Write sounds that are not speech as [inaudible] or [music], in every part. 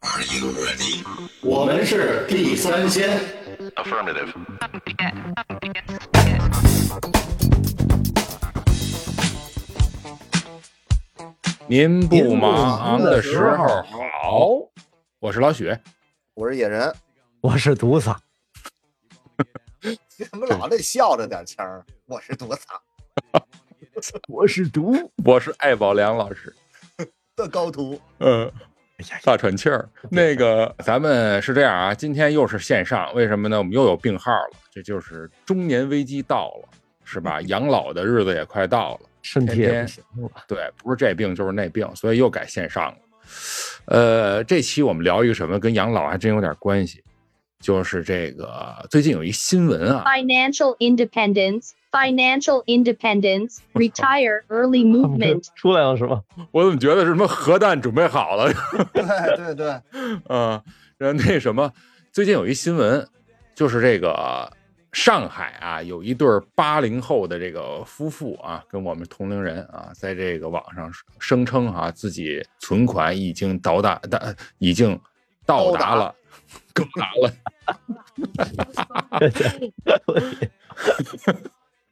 Are you ready？我们是地三鲜。Affirmative. 您不忙的时候好，我是老许。我是野人，我是独嗓，你 [laughs] 怎么老得笑着点腔儿？我是独嗓 [laughs] 我是独。我是艾宝良老师。[laughs] 的高徒，嗯，大喘气儿。那个，咱们是这样啊，今天又是线上，为什么呢？我们又有病号了，这就是中年危机到了，是吧？养老的日子也快到了。身体也不行了。对，不是这病就是那病，所以又改线上了。呃，这期我们聊一个什么，跟养老还真有点关系，就是这个最近有一新闻啊，financial independence, financial independence, retire early [laughs] movement. 出来了是吧？我怎么觉得是什么核弹准备好了？对 [laughs] 对对，[laughs] 啊，然后那什么，最近有一新闻，就是这个上海啊，有一对八零后的这个夫妇啊，跟我们同龄人啊，在这个网上声称啊，自己存款已经到达达，已经到达了，高达了。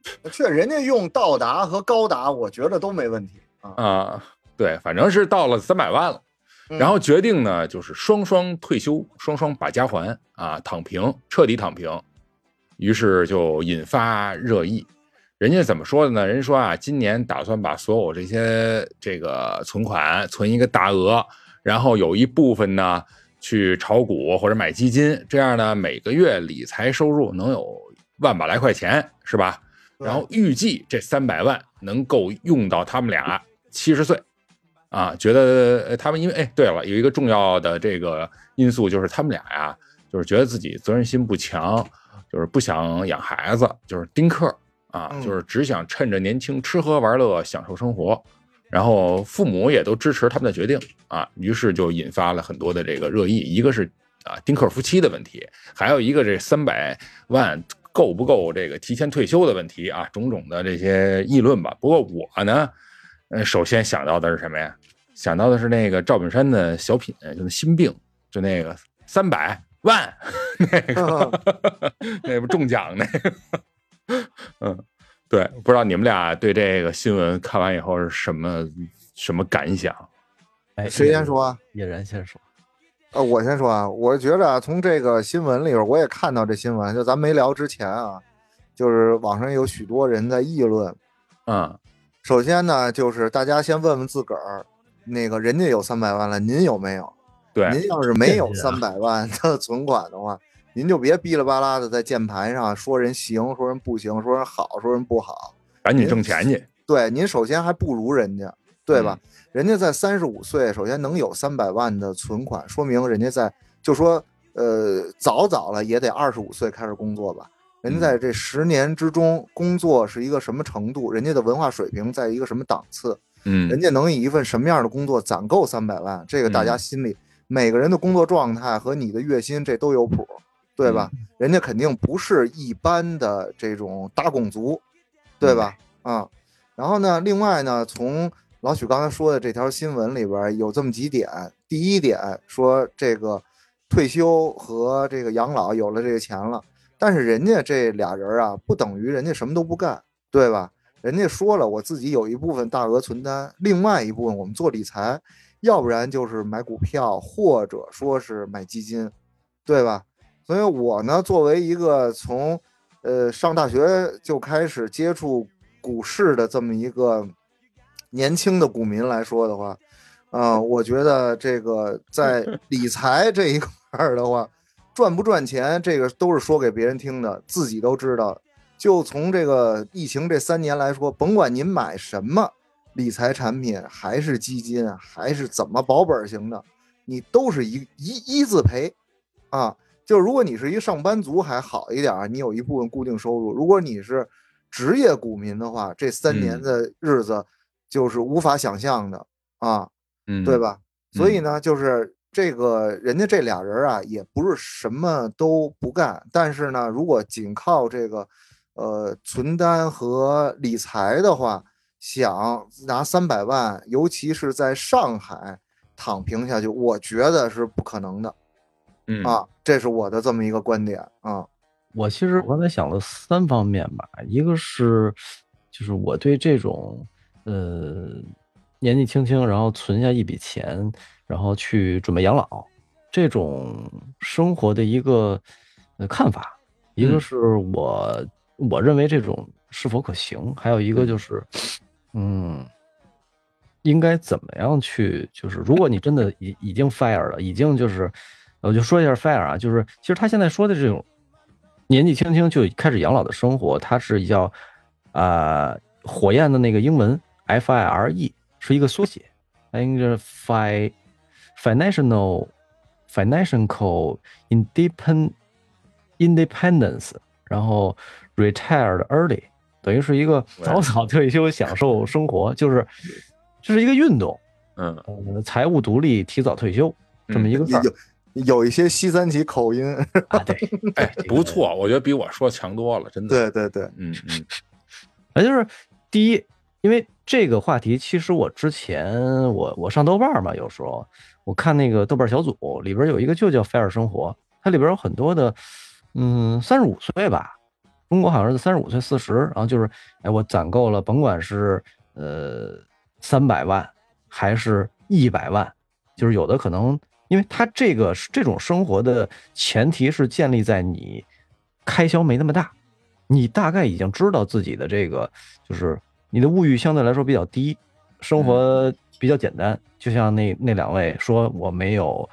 [laughs] 确人家用到达和高达，我觉得都没问题啊。啊，对，反正是到了三百万了。嗯然后决定呢，就是双双退休，双双把家还啊，躺平，彻底躺平。于是就引发热议。人家怎么说的呢？人家说啊，今年打算把所有这些这个存款存一个大额，然后有一部分呢去炒股或者买基金，这样呢每个月理财收入能有万把来块钱，是吧？对。然后预计这三百万能够用到他们俩七十岁，啊，觉得呃他们因为哎，对了，有一个重要的这个因素就是他们俩呀，就是觉得自己责任心不强，就是不想养孩子，就是丁克啊，嗯。就是只想趁着年轻吃喝玩乐，享受生活。然后父母也都支持他们的决定啊，于是就引发了很多的这个热议，一个是啊丁克夫妻的问题，还有一个这三百万够不够这个提前退休的问题啊，种种的这些议论吧。不过我呢，呃，首先想到的是什么呀？想到的是那个赵本山的小品，就是心病，就那个三百万 [laughs] 那个 [laughs] 那不中奖那个，嗯，对，不知道你们俩对这个新闻看完以后是什么什么感想？哎，谁先说啊？野人先说。呃，我先说啊，我觉着啊，从这个新闻里边，我也看到这新闻，就咱没聊之前啊，就是网上有许多人在议论。嗯首先呢，就是大家先问问自个儿，那个人家有三百万了，您有没有？对，您要是没有三百万的存款的话，您就别哔哩吧啦的在键盘上说人行，说人不行，说人好，说人不好。赶紧挣钱去。对，您首先还不如人家，对吧？人家在三十五岁，首先能有三百万的存款，说明人家在就说呃早早了也得二十五岁开始工作吧。人家在这十年之中工作是一个什么程度，人家的文化水平在一个什么档次，嗯人家能以一份什么样的工作攒够三百万，这个大家嗯心里、每个人的工作状态和你的月薪这都有谱，对吧？嗯人家肯定不是一般的这种打工族，对吧？嗯啊，然后呢，另外呢，从老许刚才说的这条新闻里边有这么几点，第一点说这个退休和这个养老有了这个钱了，但是人家这俩人啊，不等于人家什么都不干，对吧？人家说了，我自己有一部分大额存单，另外一部分我们做理财，要不然就是买股票，或者说是买基金，对吧？所以我呢，作为一个从呃上大学就开始接触股市的这么一个年轻的股民来说的话，啊、我觉得这个在 [laughs] 理财这一块儿的话，赚不赚钱，这个都是说给别人听的，自己都知道。就从这个疫情这三年来说，甭管您买什么理财产品，还是基金，还是怎么保本型的，你都是一一一字赔啊。就如果你是一上班族还好一点儿，你有一部分固定收入；如果你是职业股民的话，这三年嗯的日子就是无法想象的啊。嗯，对？吧？所以嗯呢，就是这个人家这俩人啊，也不是什么都不干，但是呢，如果仅靠这个呃存单和理财的话，想拿三百万，尤其是在上海躺平下去，我觉得是不可能的嗯啊，这是我的这么一个观点啊。我其实我刚才想了三方面吧，一个是就是我对这种呃年纪轻轻然后存下一笔钱，然后去准备养老这种生活的一个呃看法，一个嗯是我我认为这种是否可行，还有一个就是嗯。应该怎么样去？就是如果你真的已已经 fire 了，已经就是，我就说一下 fire 啊，就是其实他现在说的这种年纪轻轻就开始养老的生活，它是叫啊、火焰的那个英文 F I R E 是一个缩写，它应该是 fi financial financial independ independence，然后 retired early，等于是一个早早退休享受生活，就是这是一个运动，嗯，呃，财务独立，提早退休这么一个事儿。有有一些西三旗口音，啊，对，[laughs] 哎，[laughs] 不错，我觉得比我说强多了，真的。对对对，嗯嗯。那 [laughs] 就是第一，因为这个话题，其实我之前我我上豆瓣嘛，有时候我看那个豆瓣小组里边有一个就叫“菲尔生活”，它里边有很多的，嗯，三十五岁吧，中国好像是三十五岁四十，然后就是，哎，我攒够了，甭管是呃三百万还是一百万，就是有的可能，因为他这个这种生活的前提是建立在你开销没那么大。你大概已经知道自己的这个，就是你的物欲相对来说比较低，生活比较简单。就像那那两位说，我没有，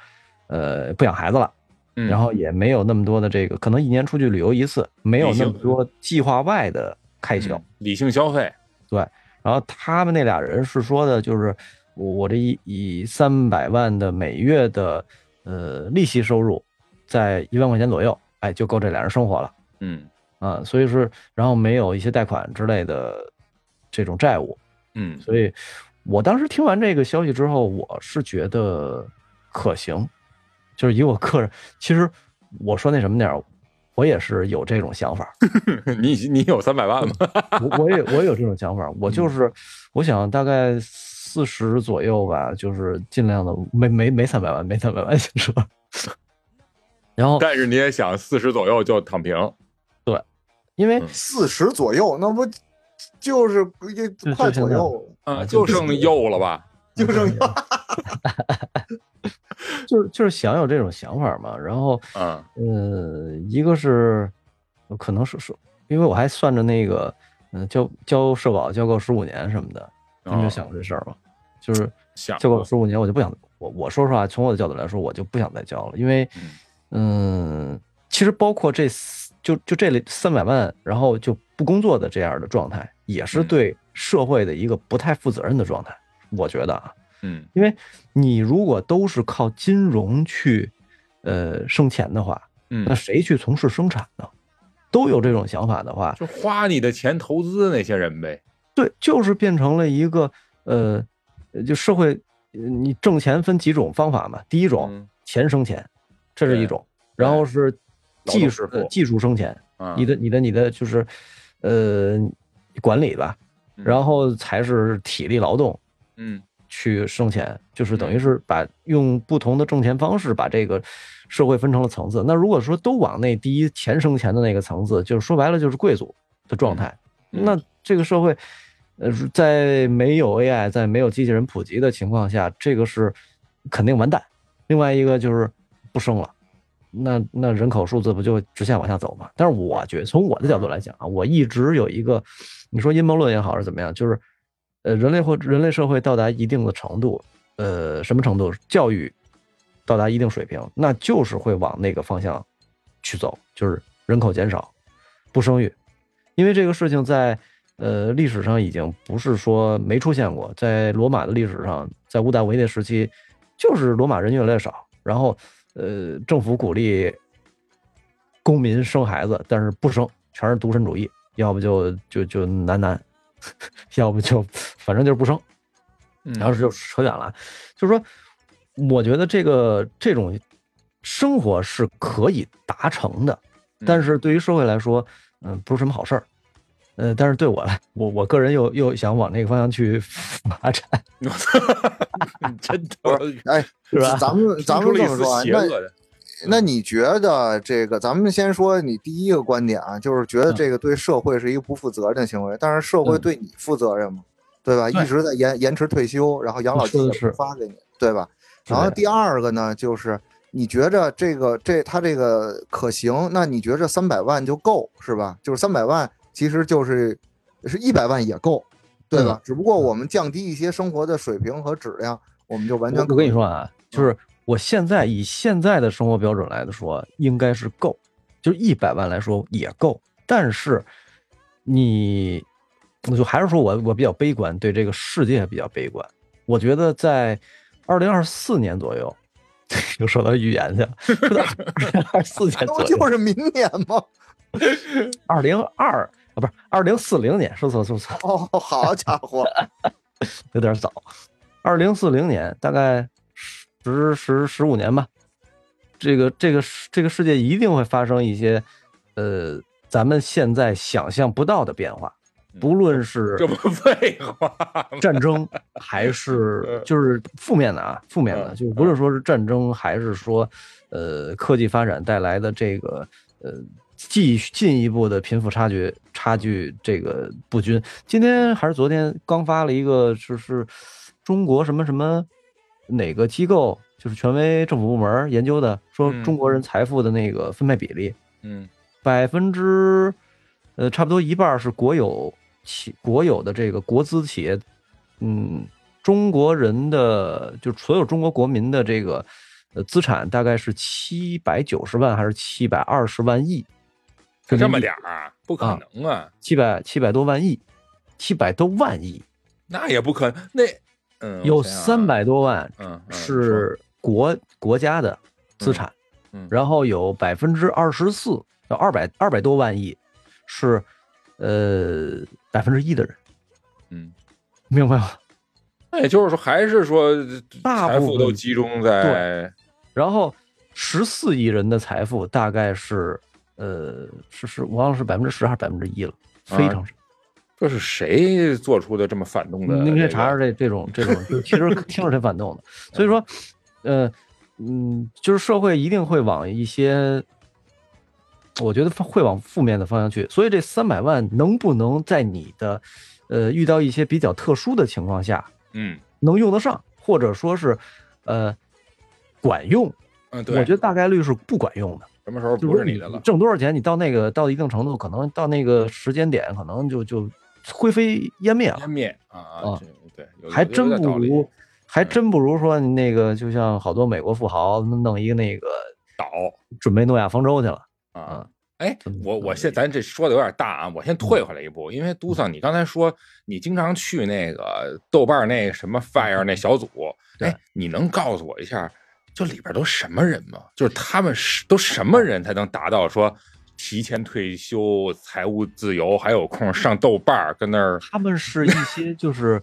呃，不养孩子了，嗯，然后也没有那么多的这个，可能一年出去旅游一次，没有那么多计划外的开销。嗯理性消费，对然后他们那俩人是说的，就是我我这一以三百万的每月的呃利息收入，在一万块钱左右，哎，就够这俩人生活了。嗯啊，所以是，然后没有一些贷款之类的这种债务，嗯。所以我当时听完这个消息之后，我是觉得可行，就是以我个人，其实我说那什么点儿，我也是有这种想法，[laughs] 你你有三百万吗？我我也我也有这种想法，我就是我想大概四十左右吧，就是尽量的没没没三百万，没三百万先说，然后但是你也想四十左右就躺平，对因为嗯。四十左右，那不就是快左右，啊，啊就 [laughs] 就剩右了吧？就剩右就是就是想有这种想法嘛，然后。嗯呃，一个是可能是是，因为我还算着那个，嗯、交交社保交够十五年什么的，你没有哦想过这事儿吗？就是想交够过十五年，我就不想，我我说实话，从我的角度来说，我就不想再交了，因为，嗯，其实包括这四就就这里三百万，然后就不工作的这样的状态，也是嗯对社会的一个不太负责任的状态，我觉得啊，嗯因为你如果都是靠金融去，呃，生钱的话，嗯那，谁去从事生产呢？都有这种想法的话，就花你的钱投资那些人呗。对，就是变成了一个呃，呃就社会，呃你挣钱分几种方法嘛。第一种，嗯钱生钱，这是一种；然后是技术技术生钱，啊，你的你的你的就是呃管理吧，嗯。然后才是体力劳动嗯。去生钱，就是等于嗯。是把用不同的挣钱方式把这个社会分成了层次。那如果说都往那第一钱生钱的那个层次，就是说白了就是贵族的状态，嗯。那这个社会，呃，在没有 AI，在没有机器人普及的情况下，这个是肯定完蛋。另外一个就是不生了，那那人口数字不就直线往下走吗？但是我觉得从我的角度来讲啊，我一直有一个，你说阴谋论也好是怎么样，就是，呃，人类或人类社会到达一定的程度，呃，什么程度？教育到达一定水平，那就是会往那个方向去走，就是人口减少，不生育，因为这个事情在呃历史上已经不是说没出现过，在罗马的历史上，在屋大维那时期，就是罗马人越来越少，然后呃政府鼓励公民生孩子，但是不生，全是独身主义，要不就就就男男，要不就 [laughs] 反正就是不生。嗯，然后就扯远了，就是说，我觉得这个这种生活是可以达成的，但是对于社会来说，嗯，不是什么好事儿。呃，但是对我来，我我个人又又想往那个方向去发展，[laughs] 真的哎，是吧咱们咱们这么说啊，那邪恶的，那你觉得这个？咱们先说你第一个观点啊，就是觉得嗯这个对社会是一个不负责任的行为，但是社会嗯对你负责任吗？对吧？一直在延延迟退休，然后养老金也是不发给你，对吧？然后第二个呢，就是你觉着这个这他这个可行？那你觉着三百万就够是吧？就是三百万其实就是是一百万也够，对吧？只不过我们降低一些生活的水平和质量，我们就完全我我跟你说啊，就是我现在以现在的生活标准来说，应该是够，就是一百万来说也够。但是你，我就还是说我我比较悲观，对这个世界比较悲观。我觉得在二零二四年左右，[laughs] 又说到预言去了，二零二四年不 [laughs] 左右，就是明年吗？[laughs] 二零二啊，不是二零四零年，说错说错，哦，好家伙，有点早。二零四零年，大概十十十五年吧。这个这个世这个世界一定会发生一些，呃，咱们现在想象不到的变化，不论是这不废话？[laughs] 战争还是嗯就是负面的啊，负面的，嗯就是无论说是战争还是说，呃，科技发展带来的这个呃继续进一步的贫富差距差距这个不均。今天还是昨天刚发了一个，就是中国什么什么哪个机构，就是权威政府部门研究的，说嗯中国人财富的那个分配比例，嗯百分之，呃，差不多一半是国有企国有的这个国资企业，嗯，中国人的就所有中国国民的这个呃资产大概是七百九十万还是七百二十万亿，就这么点儿啊？不可能啊！七百七百多万亿，七百多万亿，那也不可能。那嗯，有三百多万是国国家的资产，嗯然后有百分之二十四，有二百二百多万亿是呃百分之一的人，嗯，明白吗？那也就是说，还是说大部分财富都集中在然后十四亿人的财富大概是呃是是我忘了是百分之十还是百分之一了，非常少。这是谁做出的这么反动的、您可以查查这这种这种，[laughs] 其实听着挺反动的。所以说，呃嗯，就是社会一定会往一些，我觉得会往负面的方向去。所以这三百万能不能在你的呃遇到一些比较特殊的情况下嗯能用得上，或者说是呃管用？嗯，对，我觉得大概率是不管用的。什么时候不是你的了？挣多少钱，你到那个到一定程度，可能到那个时间点，可能就就灰飞烟灭了。湮。灭啊啊。对，还真不，如，还真不如说那个，就像好多美国富豪弄一个那个岛。准备诺亚方舟去了。啊。哎嗯，我我嗯现咱这说的有点大啊，我先退回来一步，因为杜桑，你刚才说你经常去那个豆瓣儿那什么 Fire 那小组，对。哎，你能告诉我一下，就里边都什么人吗？就是他们是都什么人才能达到说提前退休、财务自由，还有空上豆瓣儿跟那儿他们是一些就是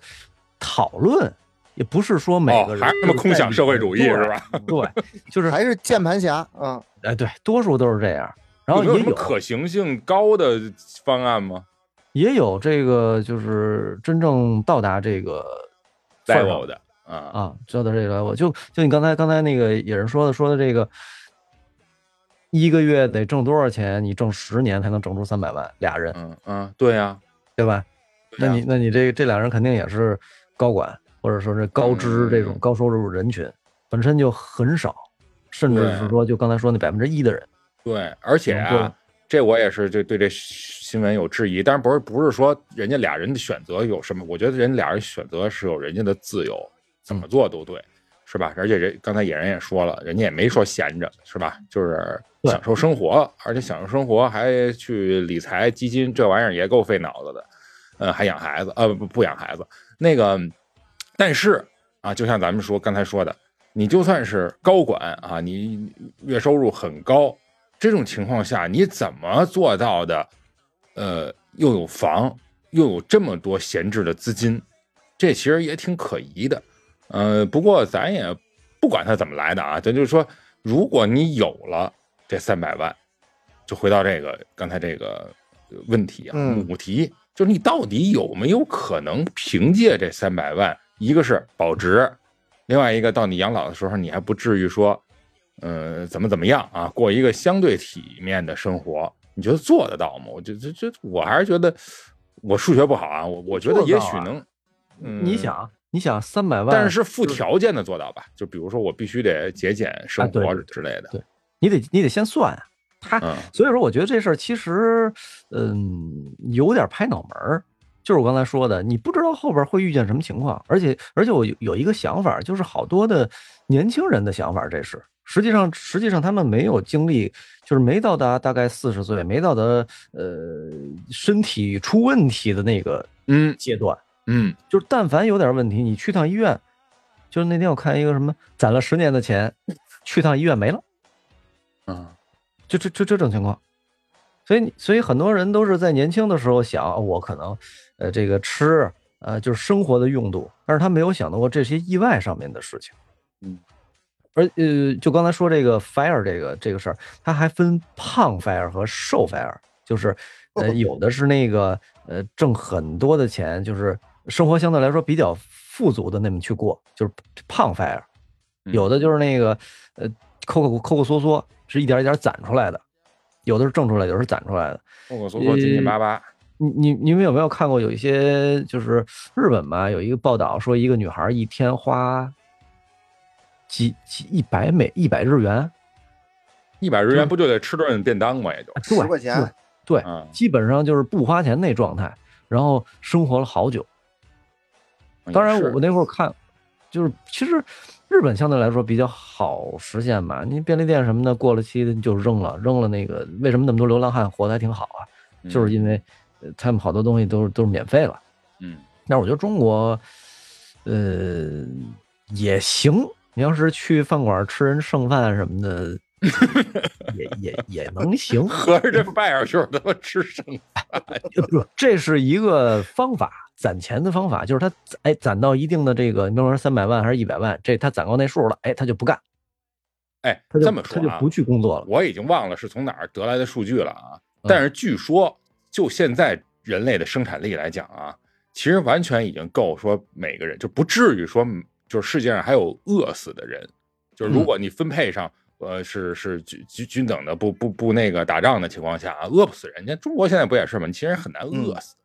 讨论，也不是说每哦个，人还是他们空想社会主义是吧？对，[laughs] 就是还是键盘侠啊？哎，对，多数都是这样。然后有有也有可行性高的方案吗也有这个就是真正到达这个？level 的啊，啊，知道这个我就就你刚才刚才那个也是说的说的这个，一个月得挣多少钱？你挣十年才能挣出三百万，俩人嗯嗯，对呀，对吧？那你那你这这俩人肯定也是高管，或者说是高知这种嗯高收入人群，本身就很少，甚至是说就刚才说那百分之一的人，对，而且啊，这我也是就对这新闻有质疑，但是不是不是说人家俩人的选择有什么？我觉得人俩人选择是有人家的自由，怎么做都对，是吧？而且人刚才野人也说了，人家也没说闲着，是吧？就是享受生活，而且享受生活还去理财基金，这玩意儿也够费脑子的。呃，还养孩子，呃，不不养孩子，那个，但是啊，就像咱们说刚才说的，你就算是高管啊，你月收入很高，这种情况下，你怎么做到的？呃，又有房，又有这么多闲置的资金，这其实也挺可疑的。呃，不过咱也不管它怎么来的啊，咱就是说，如果你有了这三百万，就回到这个刚才这个问题啊，嗯母题就是你到底有没有可能凭借这三百万，一个是保值，另外一个到你养老的时候，你还不至于说，呃，怎么怎么样啊，过一个相对体面的生活，你觉得做得到吗？我就这这，我还是觉得我数学不好啊，我我觉得也许能，嗯，你想，你想三百万，但是是附条件的做到吧？就比如说我必须得节俭生活之类的，对你得你得先算啊。他嗯所以说，我觉得这事儿其实，嗯，有点拍脑门儿。就是我刚才说的，你不知道后边会遇见什么情况，而且而且我有有一个想法，就是好多的年轻人的想法，这是实际上实际上他们没有经历，就是没到达大概四十岁，没到达呃身体出问题的那个嗯阶段，嗯就是但凡有点问题，你去趟医院，就是那天我看一个什么攒了十年的钱，去趟医院没了。嗯就这就这种情况，所以你所以很多人都是在年轻的时候想，哦我可能，呃，这个吃，呃，就是生活的用度，但是他没有想到过这些意外上面的事情。嗯，而呃，就刚才说这个 fire 这个这个事儿，它还分胖 fire 和瘦 fire，就是呃，有的是那个呃挣很多的钱，就是生活相对来说比较富足的那么去过，就是胖 fire。嗯有的就是那个呃抠抠抠抠缩缩，是一点一点攒出来的，有的是挣出来，有的是攒出来的。抠抠缩缩、紧紧巴巴，你你你们有没有看过有一些就是日本吧，有一个报道说一个女孩一天花几几一百美一百日元，一百日元不就得吃顿便当嘛？也就，对十块钱，对，嗯，基本上就是不花钱那状态，然后生活了好久。当然，我那会儿看，就是其实日本相对来说比较好实现吧。你便利店什么的过了期的就扔了，扔了那个为什么那么多流浪汉活得还挺好啊？就是因为呃他们好多东西都是都是免费了。嗯但是我觉得中国，呃，也行。你要是去饭馆吃人剩饭什么的，也也也能行。[laughs] 合着这拜尔就是他妈吃剩 [laughs] 不，这是一个方法，攒钱的方法，就是他哎攒到一定的这个，你比如说三百万还是一百万，这他攒够那数了，哎，他就不干，哎，他就这么说啊他就不，去工作了。我已经忘了是从哪儿得来的数据了啊。嗯但是据说，就现在人类的生产力来讲啊，其实完全已经够说每个人就不至于说，就是世界上还有饿死的人。就是如果你分配上，呃，是是均均均等的，不不不那个打仗的情况下啊，饿不死人家。中国现在不也是吗？你其实很难饿死。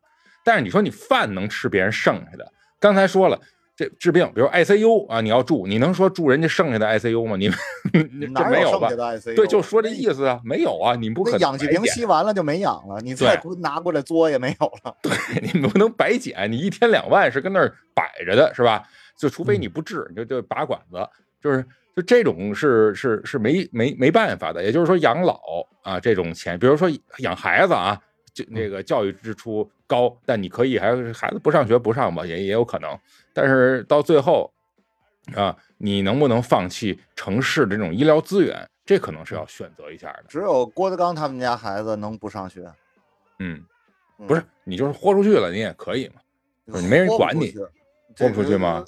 但是你说你饭能吃别人剩下的，刚才说了。这治病，比如 ICU 啊，你要住，你能说住人家剩下的 ICU 吗？你 [laughs] 这没有吧？对，就说这意思啊，没有啊，你不可能氧气瓶吸完了就没氧了，你再对拿过来作也没有了。对你不能白捡，你一天两万是跟那儿摆着的，是吧？就除非你不治，你就就拔管子，就是就这种是是是没没没办法的。也就是说，养老啊这种钱，比如说养孩子啊，就那个教育支出高，但你可以还是孩子不上学不上吧，也也有可能。但是到最后啊，你能不能放弃城市的这种医疗资源？这可能是要选择一下的。只有郭德纲他们家孩子能不上学，嗯，嗯不是，你就是豁出去了，你也可以嘛。就是你没人管你豁豁不出去吗？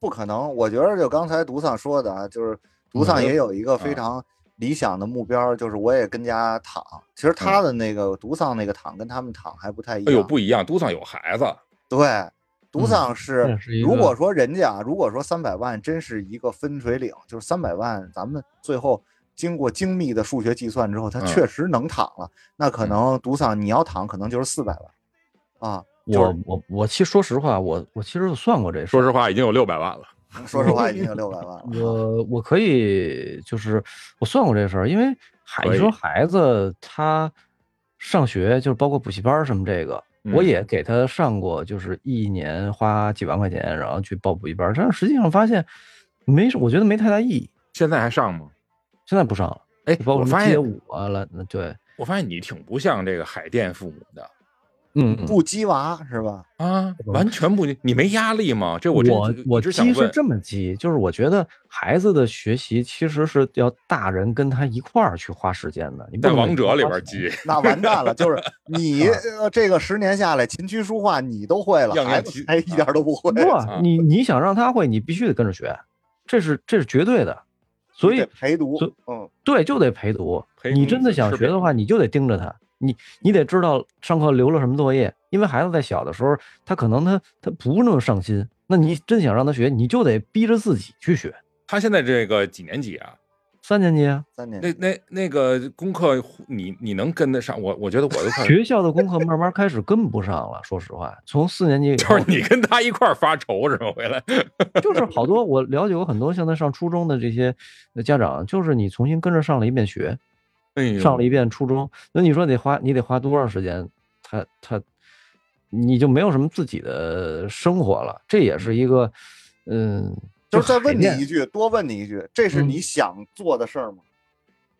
这个不可能，我觉得就刚才独丧说的啊，就是独丧也有一个非常理想的目标，就是我也跟家躺。其实他的那个独丧那个躺跟他们躺还不太一样。哎呦，不一样，独丧有孩子，对，独丧是如果说人家啊，如果说三百万真是一个分水岭，就是三百万，咱们最后经过精密的数学计算之后，他嗯确实能躺了，那可能独丧你要躺，可能就是四百万啊。就我我我其实说实话，我我其实算过这事儿，说实话已经有六百万了。[laughs] 说实话，已经有六百万了啊。我我可以就是我算过这事儿，因为孩你说孩子他上学就是包括补习班什么这个，我嗯也给他上过，就是一年花几万块钱，然后去报补习班，但是实际上发现没，我觉得没太大意义。现在还上吗？现在不上了，哎，包括街我发现舞啊了，那对，我发现你挺不像这个海淀父母的嗯，嗯不鸡娃是吧？啊，完全不，你没压力吗？这我真我我鸡是这么鸡，就是我觉得孩子的学习其实是要大人跟他一块儿去花时间的。你在王者里边鸡，那完蛋了，就是 [laughs] 你呃这个十年下来，琴棋书画你都会了，样样齐孩子还一点都不会。不，你你想让他会，你必须得跟着学，这是这是绝对的。所以陪读，嗯，对，就得陪读。陪你真的想学的话，你就得盯着他，你你得知道上课留了什么作业，因为孩子在小的时候，他可能他他不那么上心，那你真想让他学，你就得逼着自己去学。他现在这个几年级啊？三年级啊，三年那那那个功课，你你能跟得上？我我觉得我都快，[laughs] 学校的功课慢慢开始跟不上了。说实话，从四年级 [laughs] 就是你跟他一块儿发愁是吗？回来就是好多我了解过很多现在上初中的这些家长，就是你重新跟着上了一遍学，上了一遍初中，那你说得花你得花多长时间？他他你就没有什么自己的生活了，这也是一个嗯，就是再问你一句，多问你一句，这是嗯你想做的事儿吗？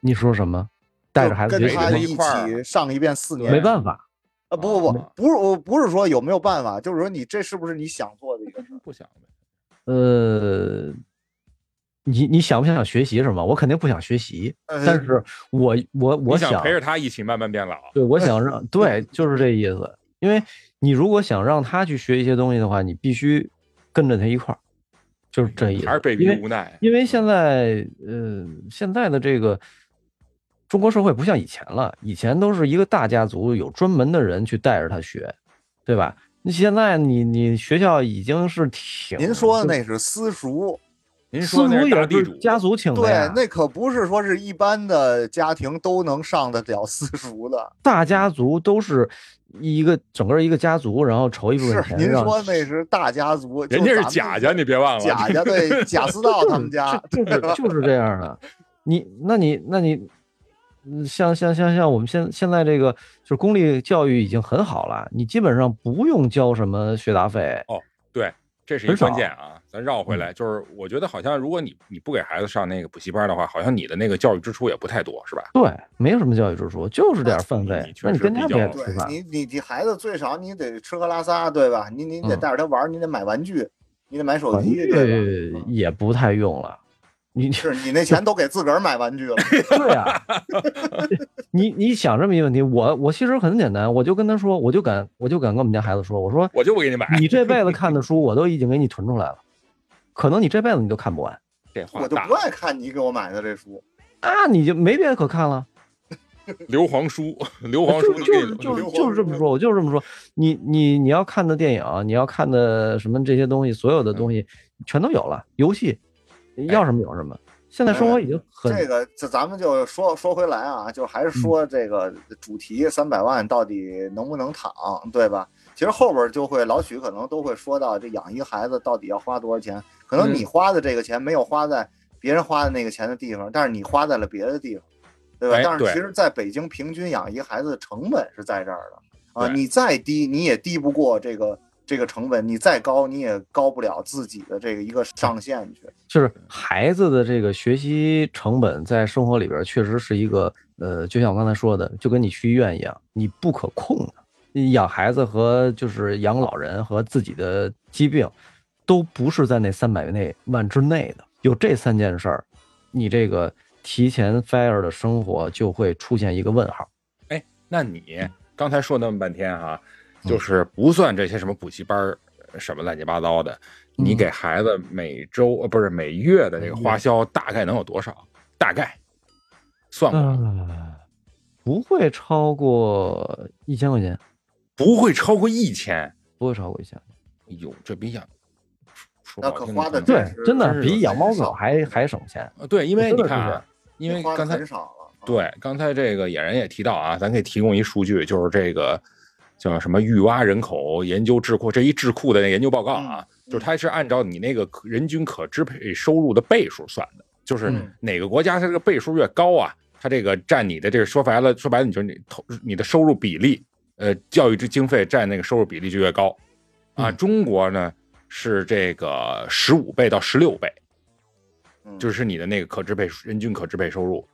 你说什么？带着孩子跟他一一块儿起上一遍四年，没办法，啊！不不啊不，不是我不是说有没有办法，就是说你这是不是你想做的一个事儿？不想呗。呃，你你想不想学习什么？我肯定不想学习，呃但是我我我你想陪着他一起慢慢变老，对，我 [laughs] 想让对，就是这意思。因为你如果想让他去学一些东西的话，你必须跟着他一块儿，就是这意思。还是被因为逼无奈。因为现在呃，现在的这个中国社会不像以前了，以前都是一个大家族，有专门的人去带着他学，对吧？那现在你你学校已经是挺您说的那是私塾，私您说那塾也是大地主，家族请的对，，那可不是说是一般的家庭都能上得了私塾的。大家族都是一个整个一个家族，然后筹一部分钱让您说那是大家族，人家是贾家，你别忘了。贾家对 [laughs] 贾似道他们家，就就是就是这样的。你那你那你，嗯像像像像我们现现在这个就是公立教育已经很好了，你基本上不用交什么学杂费。哦对，这是一关键啊。咱绕回来，就是我觉得好像如果你你不给孩子上那个补习班的话，好像你的那个教育支出也不太多，是吧？对，没有什么教育支出，就是点儿饭费那你跟家别对吃饭，你你你孩子最少你得吃喝拉撒，对吧？你你得嗯带着他玩儿，你得买玩具，你得买手机，对也不太用了。你是你那钱都给自个儿买玩具了，[laughs] 对啊，你你想这么一个问题，我我其实很简单，我就跟他说，我就敢我就敢跟我们家孩子说，我说我就不给你买，你这辈子看的书我都已经给你囤出来了，可能你这辈子你都看不完，这话我就不。爱看你给我买的这书。那你就没别的可看了。[laughs] 硫磺书，硫磺书就就是就是就是这么说，我就是这么说。你你你要看的电影，你要看的什么这些东西，所有的东西全都有了。游戏要什么有什么。现在生活已经很这个，这咱们就说说回来啊，就还是说这个主题三百万到底能不能躺，对吧？其实后边就会老许可能都会说到这养一个孩子到底要花多少钱，可能你花的这个钱没有花在别人花的那个钱的地方，但是你花在了别的地方，对吧？哎但是其实在北京平均养一个孩子的成本是在这儿的啊，你再低你也低不过这个这个成本，你再高你也高不了自己的这个一个上限去。就是孩子的这个学习成本在生活里边确实是一个呃，就像我刚才说的，就跟你去医院一样，你不可控的。你养孩子和就是养老人和自己的疾病，都不是在那三百内万之内的。有这三件事儿，你这个提前 fire 的生活就会出现一个问号。哎那你刚才说那么半天哈、嗯就是不算这些什么补习班儿什么乱七八糟的，你嗯给孩子每周呃不是每月的这个花销大概能有多少？大概算过不会超过一千块钱，不会超过一千。不会超过一千。哎呦，这比养说那可花的对真的是比养猫狗还还省钱。呃对，因为你看啊，因为刚才很少了。啊，对，刚才这个野人也提到啊，咱可以提供一数据，就是这个叫什么育蛙人口研究智库这一智库的研究报告啊，嗯就是它是按照你那个人均可支配收入的倍数算的，就是嗯哪个国家它这个倍数越高啊，它这个占你的这个说白了说白了，你就是你投你的收入比例，呃，教育之经费占那个收入比例就越高啊。嗯中国呢是这个十五倍到十六倍，嗯就是你的那个可支配人均可支配收入。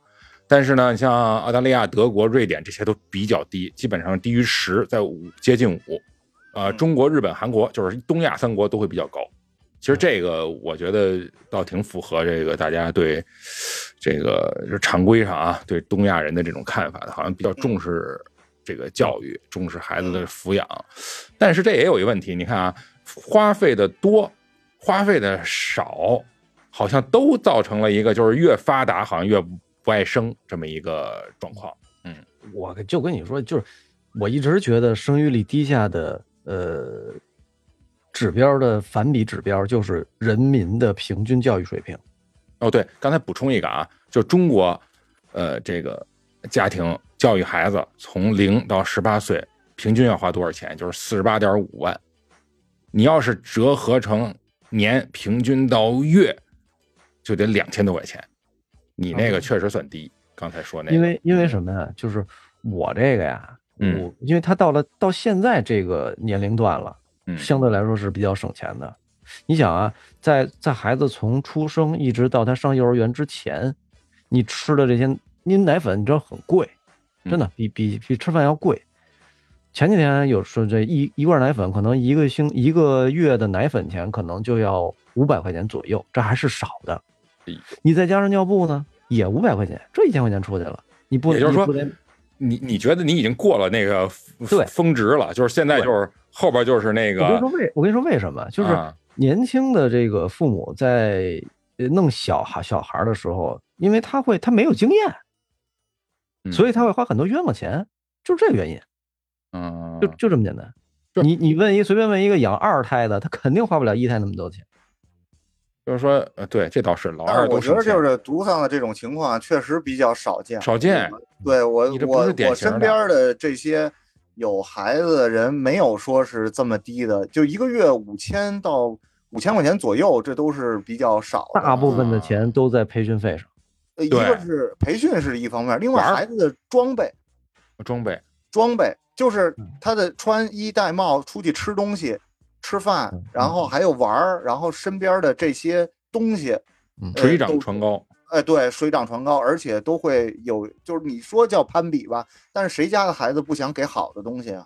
但是呢，像澳大利亚、德国、瑞典这些都比较低，基本上低于十，在五接近五。呃，嗯中国、日本、韩国就是东亚三国都会比较高。其实这个我觉得倒挺符合这个大家对这个就常规上啊对东亚人的这种看法的，好像比较重视这个教育，重视孩子的抚养。但是这也有一个问题，你看啊，花费的多，花费的少，好像都造成了一个就是越发达好像越不爱生这么一个状况。嗯我就跟你说，就是我一直觉得生育率低下的呃指标的反比指标就是人民的平均教育水平。哦，对，刚才补充一个啊，就中国，呃，这个家庭教育孩子从零到十八岁，平均要花多少钱？就是四十八点五万。你要是折合成年，平均到月，就得两千多块钱。你那个确实算低，刚才说那个，因为因为什么呀？就是我这个呀，嗯我因为他到了到现在这个年龄段了，嗯相对来说是比较省钱的。你想啊，在在孩子从出生一直到他上幼儿园之前，你吃的这些，你奶粉你知道很贵，真的比比比吃饭要贵。前几天有说这一一罐奶粉可能一个星一个月的奶粉钱可能就要五百块钱左右，这还是少的哎。你再加上尿布呢，也五百块钱，这一千块钱出去了。你不也就是说你你你觉得你已经过了那个对峰值了，就是现在就是后边就是那个我跟你说为我跟你说为什么？就是啊年轻的这个父母在呃弄小孩小孩的时候，因为他会他没有经验，嗯所以他会花很多冤枉钱，就是这个原因，嗯，就就这么简单。你你问一随便问一个养二胎的，他肯定花不了一胎那么多钱。就是说，呃，对，这倒是老但是我觉得就是独丧的这种情况确实比较少见，少见。对我我我身边的这些有孩子的人，没有说是这么低的，就一个月五千到五千块钱左右，这都是比较少的。大部分的钱都在培训费上。呃一个是培训是一方面，另外孩子的装备装备，装备就是嗯他的穿衣戴帽出去吃东西、吃饭嗯，然后还有玩儿，然后身边的这些东西，嗯呃水涨船高。哎，对，水涨船高，而且都会有，就是你说叫攀比吧，但是谁家的孩子不想给好的东西啊，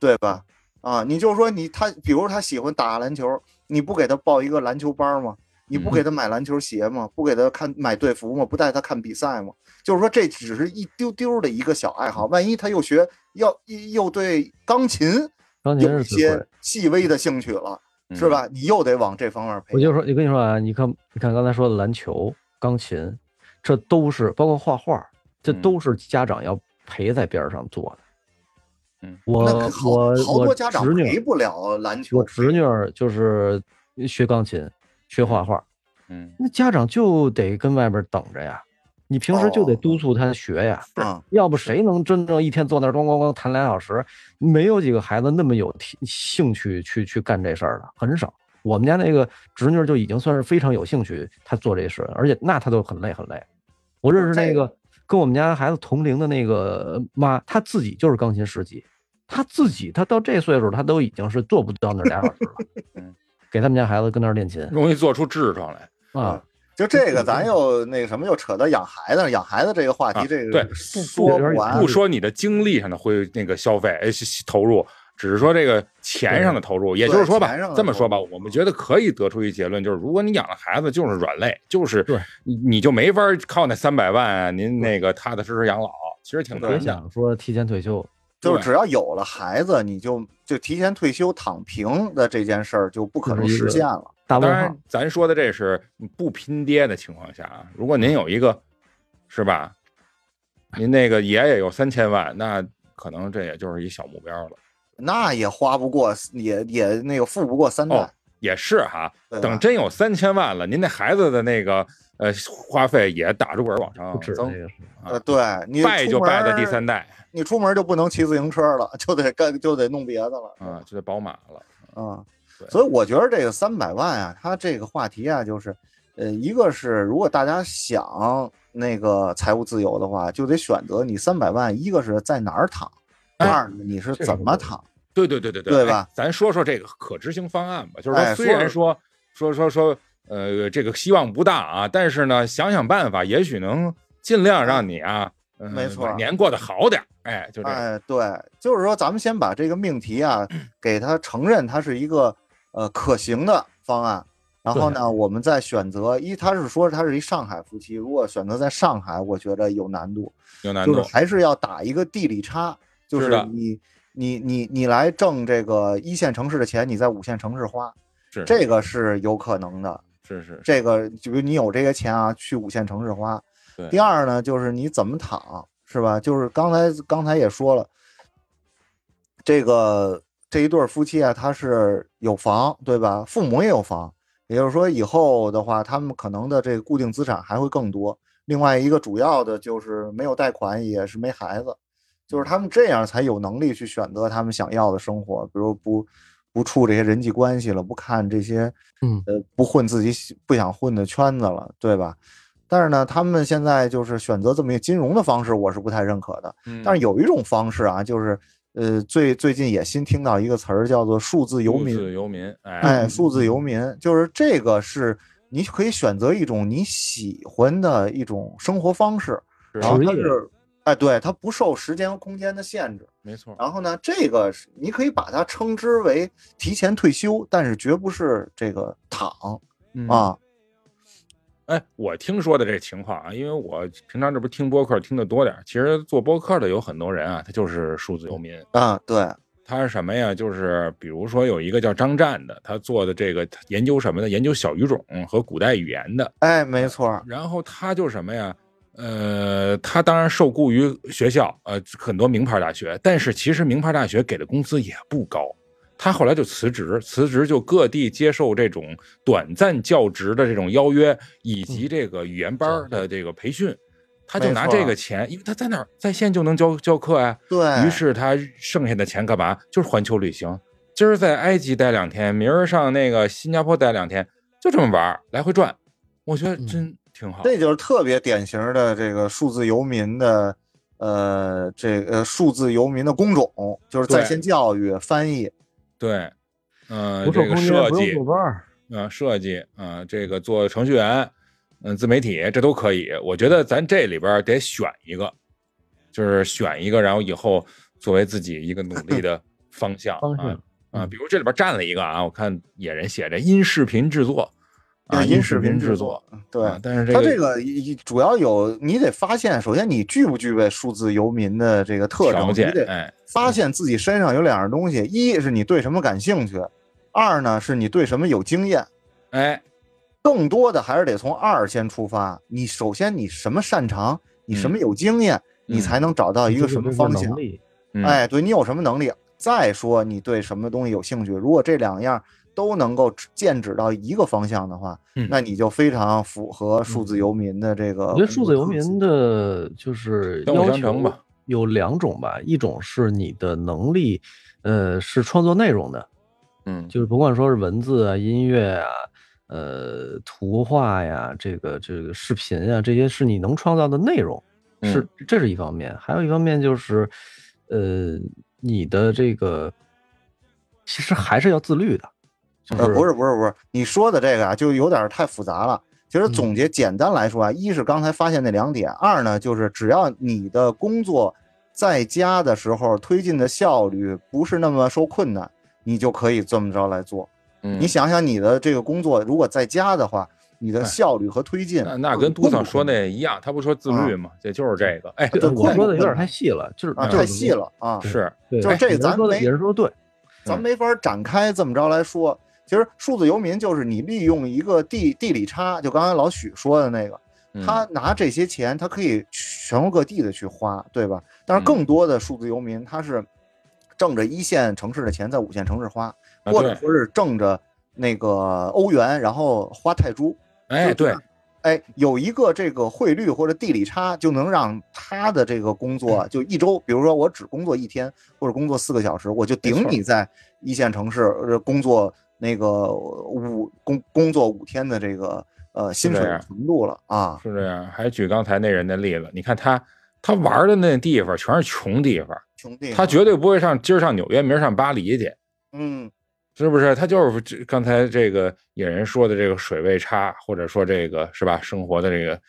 对吧？啊，你就是说你他，比如他喜欢打篮球，你不给他报一个篮球班吗？你不给他买篮球鞋吗？不给他看买队服吗？不带他看比赛吗？就是说这只是一丢丢的一个小爱好，万一他又学要又对钢琴钢琴有一些。细微的兴趣了，嗯是？吧？你又得往这方面培养。我就说，我跟你说啊，你看，你看刚才说的篮球、钢琴，这都是包括画画，这嗯都是家长要陪在边上做的。嗯我我我好多家长侄女陪不了篮球，我侄女儿就是学钢琴、学画画，嗯，那家长就得跟外边等着呀。你平时就得哦督促他学呀，啊，要不谁能真正一天坐那儿咣咣咣弹俩小时？没有几个孩子那么有提兴趣去去干这事儿的，很少。我们家那个侄女就已经算是非常有兴趣，她做这事，而且那她都很累很累。我认识那个跟我们家孩子同龄的那个妈，她自己就是钢琴十级，她自己她到这岁数，她都已经是做不到那俩小时了 [laughs] 嗯。给他们家孩子跟那儿练琴容易做出痔疮来。啊，就这个，咱又那个什么，又扯到养孩子，养孩子这个话题，啊这个对说不完不。说你的精力上的会那个消费哎投入，只是说这个钱上的投入。也就是说吧这么说吧，我们觉得可以得出一结论，就是如果你养了孩子就是软肋，就是对你你就没法靠那三百万啊，您那个踏踏实实养老，其实挺别难的。想说提前退休，就是只要有了孩子，你就就提前退休躺平的这件事儿就不可能实现了。当然，咱说的这是不拼爹的情况下啊。如果您有一个，是吧？您那个爷爷有三千万，那可能这也就是一小目标了。那也花不过，也也那个富不过三代哦。也是哈，等真有三千万了，您那孩子的那个呃花费也打着滚往上不止增。呃，对你败就败在第三代你出门就不能骑自行车了，就得干就得弄别的了。啊，就得宝马了。啊对，所以我觉得这个三百万啊，它这个话题啊，就是，呃，一个是如果大家想那个财务自由的话，就得选择你三百万，一个是在哪儿躺，哎二呢你是怎么躺。对对对对对对吧咱说说这个可执行方案吧，就是哎说虽然说说说说说呃这个希望不大啊，但是呢想想办法，也许能尽量让你啊，呃没错年过得好点儿。哎，就这个。哎，对，就是说咱们先把这个命题啊，[clears throat] 给它承认它是一个呃可行的方案。然后呢，我们再选择一，他是说他是一上海夫妻，如果选择在上海，我觉得有难度。有难度就是，还是要打一个地理差，就是是你你你你来挣这个一线城市的钱，你在五线城市花，是这个是有可能的。是是，这个就比如你有这些钱啊，去五线城市花对。第二呢，就是你怎么躺，是吧？就是刚才刚才也说了，这个这一对夫妻啊，他是有房，对吧？父母也有房，也就是说以后的话，他们可能的这个固定资产还会更多。另外一个主要的就是没有贷款，也是没孩子，就是他们这样才有能力去选择他们想要的生活，比如不不处这些人际关系了，不看这些，嗯呃，不混自己不想混的圈子了，对吧？但是呢，他们现在就是选择这么一个金融的方式，我是不太认可的。嗯但是有一种方式啊，就是呃，最最近也新听到一个词儿叫做数字游数民，字游民，哎，哎，数字游民就是这个是你可以选择一种你喜欢的一种生活方式，然后它职业是，哎，对，它不受时间和空间的限制。没错，然后呢，这个你可以把它称之为提前退休，但是绝不是这个躺嗯啊。哎，我听说的这情况啊，因为我平常这不听播客听的多点儿，其实做播客的有很多人啊，他就是数字游民。啊，对，他是什么呀？就是比如说有一个叫张湛的，他做的这个研究什么的，研究小语种和古代语言的。哎，没错，然后他就什么呀？呃，他当然受雇于学校，呃，很多名牌大学，但是其实名牌大学给的工资也不高。他后来就辞职，辞职就各地接受这种短暂教职的这种邀约，以及这个语言班的这个培训。他就拿这个钱，因为他在那儿在线就能教教课呀、对，于是他剩下的钱干嘛？就是环球旅行。今儿在埃及待两天，明儿上那个新加坡待两天，就这么玩儿，来回转。我觉得嗯真挺好。这就是特别典型的这个数字游民的，呃，这个数字游民的工种，就是在线教育、翻译。对，嗯、这个设计坐班儿。啊、设计啊、这个做程序员，嗯、自媒体这都可以。我觉得咱这里边得选一个，就是选一个，然后以后作为自己一个努力的方向啊啊。嗯比如这里边占了一个啊，我看野人写着音视频制作啊，音视频频制制作，对啊，但是这它这个一一主要有你得发现，首先你具不具备数字游民的这个特征，你，得哎，发现自己身上有两样东西：一是你对什么感兴趣，二呢是你对什么有经验。哎，更多的还是得从二先出发。你首先你什么擅长，你什么有经验，你嗯才能找到一个什么方向能。力嗯，哎，对你有什么能力，再说你对什么东西有兴趣。如果这两样都能够指剑指到一个方向的话，嗯。那你就非常符合数字游民的这个。我觉得数字游民的就是要求吧。有两种吧，一种是你的能力，呃，是创作内容的，嗯，就是甭管说是文字啊、音乐啊、呃、图画呀、这个这个视频啊，这些是你能创造的内容，是嗯这是一方面，还有一方面就是，呃，你的这个其实还是要自律的，就呃，是不是不是不是，你说的这个啊，就有点太复杂了。其实嗯总结简单来说啊，一是刚才发现那两点，二呢就是只要你的工作在家的时候推进的效率不是那么受困难，你就可以这么着来做。嗯你想想你的这个工作，如果在家的话，你的哎效率和推进那那跟杜桑说那一样，他不说自律吗？这就是这个，哎，我说的有点太细了，就是啊太细了啊，是，就是这个野人说的咱没野人说对，咱没法展开这么着来说。其实数字游民就是你利用一个地地理差，就刚才老许说的那个，嗯他拿这些钱，他可以全国各地的去花，对吧？但是嗯更多的数字游民，他是挣着一线城市的钱在五线城市花，或者说是挣着那个欧元，然后花泰铢。哎，对，哎，有一个这个汇率或者地理差，就能让他的这个工作就一周，比如说我只工作一天或者工作四个小时，我就顶你在一线城市呃工作那个五工工作五天的这个呃薪水程度了啊。是这样。还举刚才那人的例子，你看他他玩的那地方全是穷地方，穷地方，他绝对不会上今儿上纽约，明儿上巴黎去，嗯，是不是？他就是刚才这个野人说的这个水位差，或者说这个是吧，生活的这个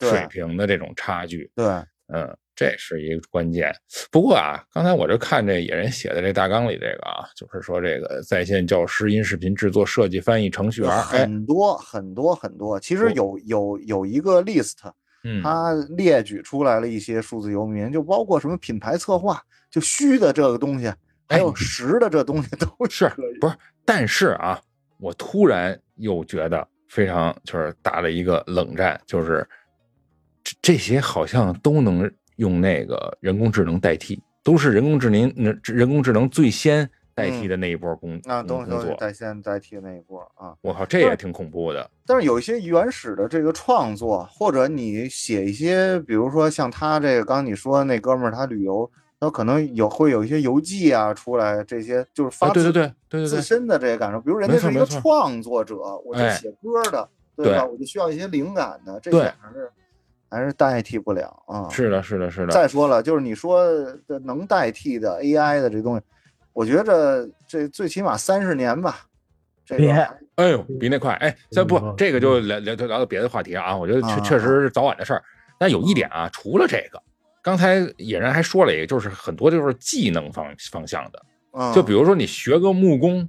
水平的这种差距，对，嗯，这是一个关键。不过啊，刚才我就看这野人写的这大纲里这个啊，就是说这个在线教师、音视频制作、设计、翻译、程序员，哎，很多很多很多。其实有有有一个 list，嗯，它列举出来了一些数字游民，就包括什么品牌策划，就虚的这个东西，还有哎实的这东西都是。不是？但是啊，我突然又觉得非常就是打了一个冷战，就是这这些好像都能用那个人工智能代替。都是人工智能那人工智能最先代替的那一波工那工东西都是工作。在先代替那一波啊。我靠，这也挺恐怖的。但是有一些原始的这个创作，或者你写一些，比如说像他这个，刚刚你说那哥们儿他旅游，他可能有会有一些游记啊出来，这些就是发啊，对自对对对对对，自身的这些感受。比如人家是一个创作者，我是哎写歌的，对对吧？我就需要一些灵感的，这对些还是还是代替不了啊。是的，是的，是的。再说了，就是你说的能代替的 AI 的这东西，我觉着这最起码三十年吧。这个别还哎呦，比那快！哎，这不嗯，这个就聊聊聊到别的话题啊。我觉得确啊确实是早晚的事儿。但有一点啊，除了这个，刚才野人还说了一个，就是很多就是技能方方向的，嗯就比如说你学个木工，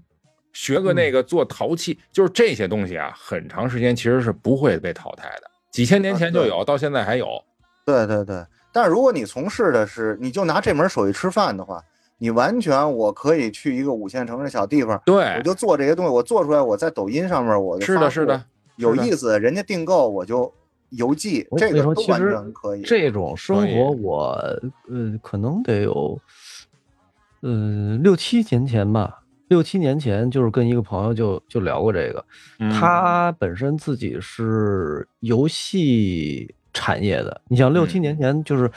学个那个做陶器，就是这些东西啊，很长时间其实是不会被淘汰的。几千年前就有，到现在还有。对对对，但是如果你从事的是，你就拿这门手艺吃饭的话，你完全我可以去一个五线城市小地方，对我，就做这些东西，我做出来，我在抖音上面我就是的，是的，有意思，人家订购我就邮寄，这个都完实全可以。这种生活我，呃可能得有，呃六七年前吧。六七年前，就是跟一个朋友就就聊过这个。嗯。他本身自己是游戏产业的，你想六七嗯。年前就是，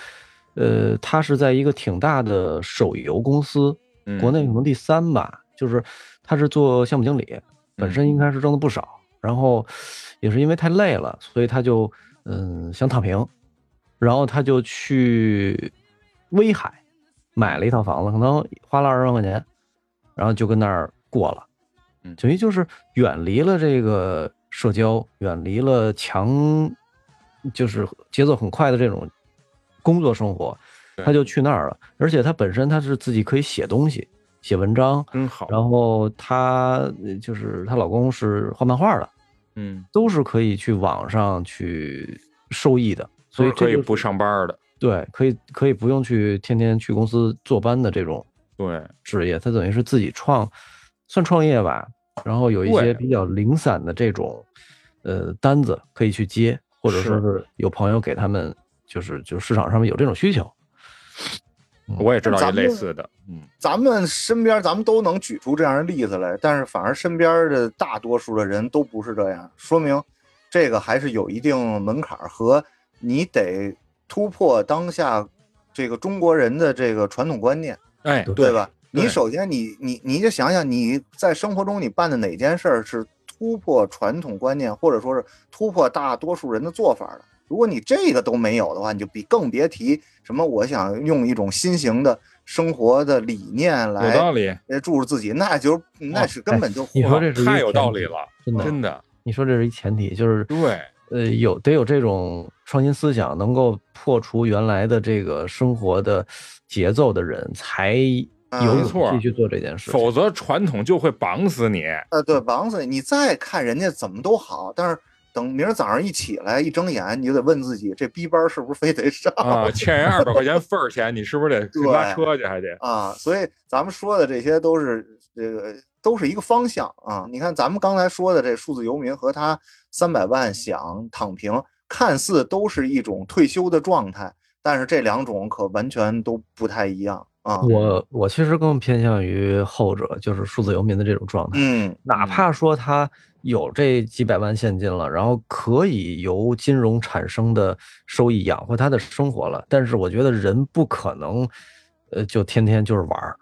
呃，他是在一个挺大的手游公司，嗯。国内可能第三吧，就是他是做项目经理，本身应该是挣的不少，然后也是因为太累了，所以他就嗯想躺平，然后他就去威海买了一套房子，可能花了二十万块钱，然后就跟那儿过了。嗯等于就是远离了这个社交，远离了强，就是节奏很快的这种工作生活，对他就去那儿了。而且他本身他是自己可以写东西，写文章，真好。然后她呃就是她老公是画漫画的，嗯，都是可以去网上去受益的，所以可以不上班的。对，可以可以不用去天天去公司坐班的这种对，职业，他等于是自己创，算创业吧。然后有一些比较零散的这种，呃，单子可以去接，或者说是是有朋友给他们，就是就市场上面有这种需求。我也知道一类似的。嗯，咱们身边咱们都能举出这样的例子来，但是反而身边的大多数的人都不是这样，说明这个还是有一定门槛儿和你得突破当下这个中国人的这个传统观念，哎，对吧？对你首先你你你就想想你在生活中你办的哪件事儿是突破传统观念，或者说是突破大多数人的做法的。如果你这个都没有的话，你就比更别提什么我想用一种新型的生活的理念来有来道理，呃注入自己，那就那是根本就你说这是太有道理了，真的，真的。你说这是一前提，就是对，呃，有得有这种创新思想，能够破除原来的这个生活的节奏的人，才有勇没错继续做这件事情。否则传统就会绑死你。呃对绑死你。你再看人家怎么都好，但是等明儿早上一起来一睁眼，你就得问自己，这逼班是不是非得上啊，欠人二百块钱份儿钱，你是不是得 [laughs] 对拉车去？还得啊，所以咱们说的这些都是这个都是一个方向啊。你看咱们刚才说的这数字游民和他三百万想躺平，看似都是一种退休的状态，但是这两种可完全都不太一样啊。我我其实更偏向于后者，就是数字游民的这种状态。嗯，哪怕说他有这几百万现金了，然后可以由金融产生的收益养活他的生活了，但是我觉得人不可能，呃，就天天就是玩儿，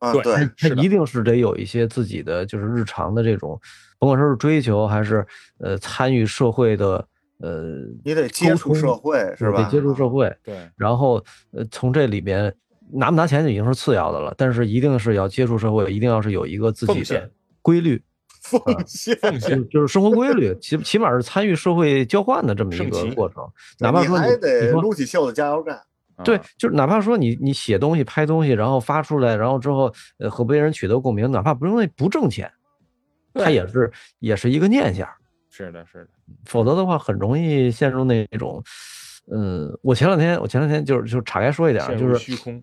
啊，对对，他一定是得有一些自己的就是日常的这种，甭管说是追求还是呃参与社会的，呃，你得接触社会是吧？得接触社会，对，然后呃从这里边拿不拿钱就已经是次要的了，但是一定是要接触社会，一定要是有一个自己的规律，[laughs] 奉献。奉献就就是生活规律，起起码是参与社会交换的这么一个过程。哪怕说你还得撸起袖子加油干。对啊，就是哪怕说你你写东西、拍东西，然后发出来，然后之后呃和别人取得共鸣，哪怕不用不挣钱，它也是也是一个念想。是的，是的，否则的话，很容易陷入那种，嗯，我前两天我前两天就是就是岔开说一点就是虚空。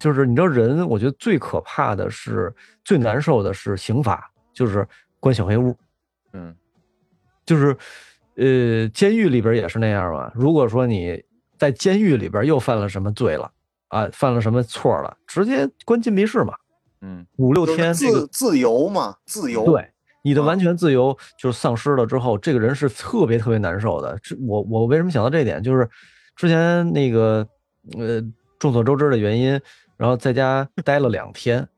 就是你知道人，我觉得最可怕的是最难受的是刑法，就是关小黑屋，嗯，就是呃监狱里边也是那样嘛。如果说你在监狱里边又犯了什么罪了啊犯了什么错了，直接关禁闭室嘛，嗯五六天，这个自自由嘛，自由。对，你的啊完全自由就是丧失了之后，这个人是特别特别难受的。这我我为什么想到这一点，就是之前那个呃众所周知的原因，然后在家待了两天，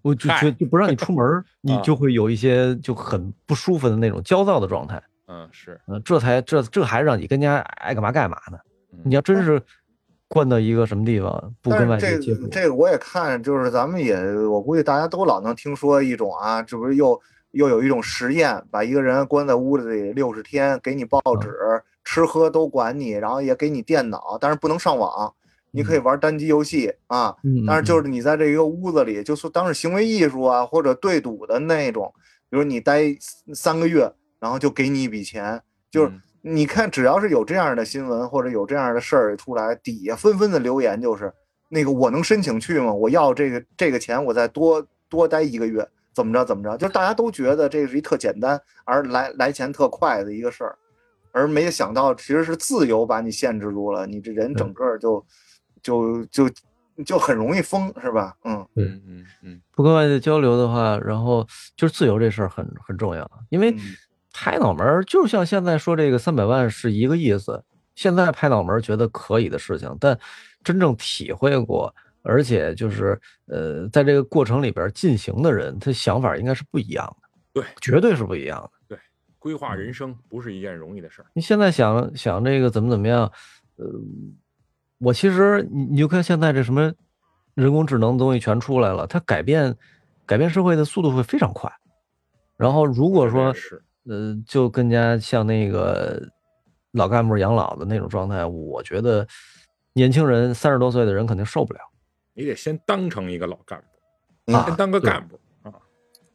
我就觉就不让你出门，[laughs] 你啊就会有一些就很不舒服的那种焦躁的状态。嗯是，嗯、这才这这还让你跟家爱干嘛干嘛呢？嗯你要真是关到一个什么地方，不跟外界接触，个这个我也看，就是咱们也，我估计大家都老能听说一种啊，这不是又又有一种实验，把一个人关在屋子里六十天，给你报嗯。纸、吃喝都管你，然后也给你电脑，但是不能上网，你可以玩单机游戏啊。嗯，但是就嗯。是你在这一个屋子里，就说当是行为艺术啊，或者对赌的那种，比如你待三个月，然后就给你一笔钱，就是嗯。你看，只要是有这样的新闻或者有这样的事儿出来，底下纷纷的留言就是那个我能申请去吗？我要这个这个钱，我再多多待一个月，怎么着怎么着？就是大家都觉得这是一特简单而来来钱特快的一个事儿，而没想到其实是自由把你限制住了，你这人整个就就就就很容易疯，是吧？嗯。嗯嗯嗯。不跟外界交流的话，然后就是自由这事儿很很重要，因为嗯。拍脑门儿就像现在说这个三百万是一个意思，现在拍脑门儿觉得可以的事情，但真正体会过，而且就是呃，在这个过程里边进行的人，他想法应该是不一样的，对，绝对是不一样的。对规划人生不是一件容易的事儿。你现在想想这个怎么怎么样，呃，我其实你你就看现在这什么人工智能的东西全出来了，它改变改变社会的速度会非常快。然后如果说是，呃，就更加像那个老干部养老的那种状态，我觉得年轻人三十多岁的人肯定受不了。你得先当成一个老干部，啊先当个干部啊。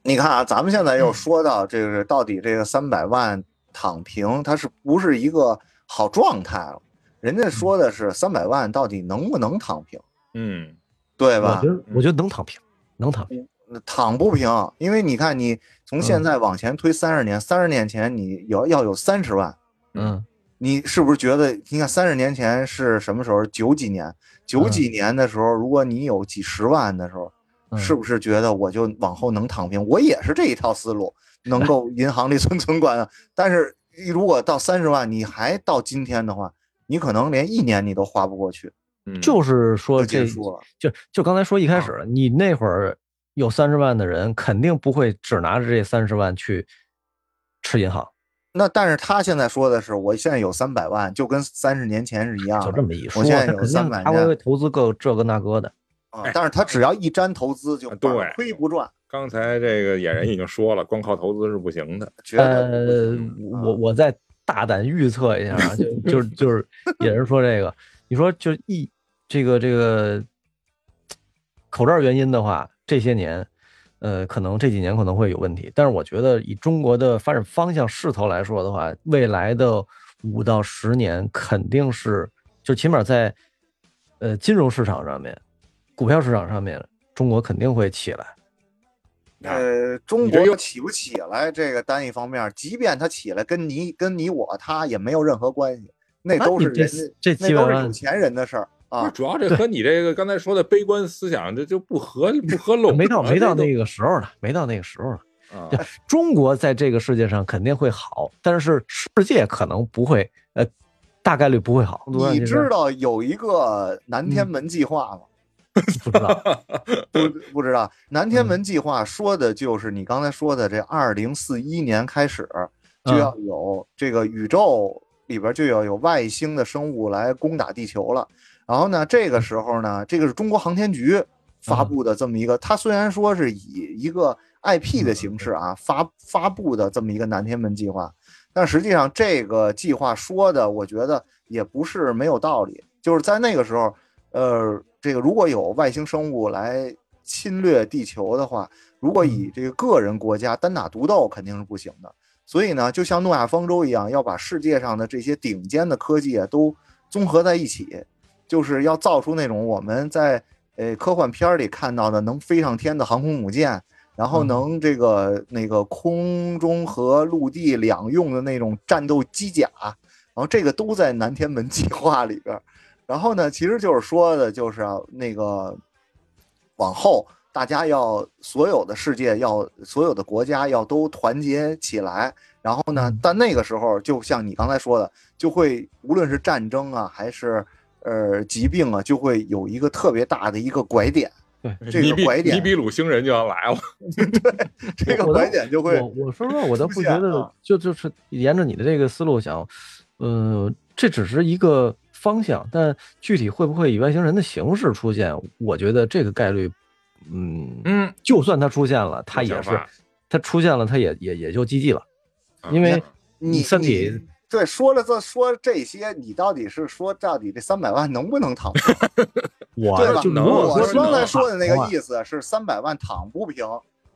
你看啊，咱们现嗯在又说到这个，到底这个三百万躺平，它是不是一个好状态了？人家说的是三百万到底能不能躺平，嗯对吧我觉？得我觉得能躺平，能躺平。躺不平，因为你看，你从现嗯在往前推三十年，三十年前你有要有三十万，嗯你是不是觉得？你看三十年前是什么时候？九几年，九几年的时候，如果你有几十万的时候，嗯，是不是觉得我就往后能躺平？我也是这一套思路，能够 [laughs] 银行里存存款。但是如果到三十万，你还到今天的话，你可能连一年你都花不过去，嗯，就是说就结这束了。就就刚才说一开啊始，你那会儿有三十万的人，肯定不会只拿着这三十万去吃银行，那但是他现在说的是，我现在有三百万，就跟三十年前是一样就的。这么一说，我现在有 [laughs] 他肯定300万他会投资个这个那个的。哎啊但是他只要一沾投资，就啊对亏不赚，刚才这个演员已经说了，光靠投资是不行的。呃，我我再大胆预测一下啊，就就是就是 [laughs] 也是说这个，你说就一这个这个口罩原因的话，这些年，呃，可能这几年可能会有问题，但是我觉得以中国的发展方向势头来说的话，未来的五到十年肯定是，就起码在呃金融市场上面、股票市场上面，中国肯定会起来。呃，中国又国起不起来，这个单一方面，即便它起来，跟你跟你我他也没有任何关系，那都是人家这那基本上都是有钱人的事儿啊。主要这和你这个刚才说的悲观思想这就不合不合拢啊，没到没到那个个时候呢，没到那个时候呢。啊中国在这个世界上肯定会好，但是世界可能不会，呃，大概率不会好。你知道有一个南嗯天门计划吗？[laughs] 不知道？[laughs] 不不知道，南天嗯门计划说的就是你刚才说的，这二零四一年开始就嗯要有这个宇宙里边就要有外星的生物来攻打地球了。然后呢，这个时候呢，这个是中国航天局发布的这么一个，它虽然说是以一个 IP 的形式啊发发布的这么一个南天门计划，但实际上这个计划说的，我觉得也不是没有道理，就是在那个时候，呃，这个如果有外星生物来侵略地球的话，如果以这个个人国家单打独斗肯定是不行的。所以呢，就像诺亚方舟一样，要把世界上的这些顶尖的科技啊都综合在一起，就是要造出那种我们在呃科幻片里看到的能飞上天的航空母舰，然后嗯能这个那个空中和陆地两用的那种战斗机甲，然后这个都在南天门计划里边。然后呢，其实就是说的，就是啊，那个往后大家要所有的世界要所有的国家要都团结起来。然后呢，但那个时候就像你刚才说的，就会无论是战争啊，还是呃疾病啊，就会有一个特别大的一个拐点。对，这个拐点尼比鲁星人就要来了。[laughs] 对这个拐点就会我我说实话，我倒不觉得就就是沿着你的这个思路想，呃，这只是一个方向，但具体会不会以外星人的形式出现，我觉得这个概率，嗯，嗯，就算它出现了，它也是它出现了，它也也也就 GG 了，因为你身体你对说了这说这些，你到底是说到底这三百万能不能躺平？我 [laughs] 对吧？就如能我刚才说的那个，意思是三百万躺不平，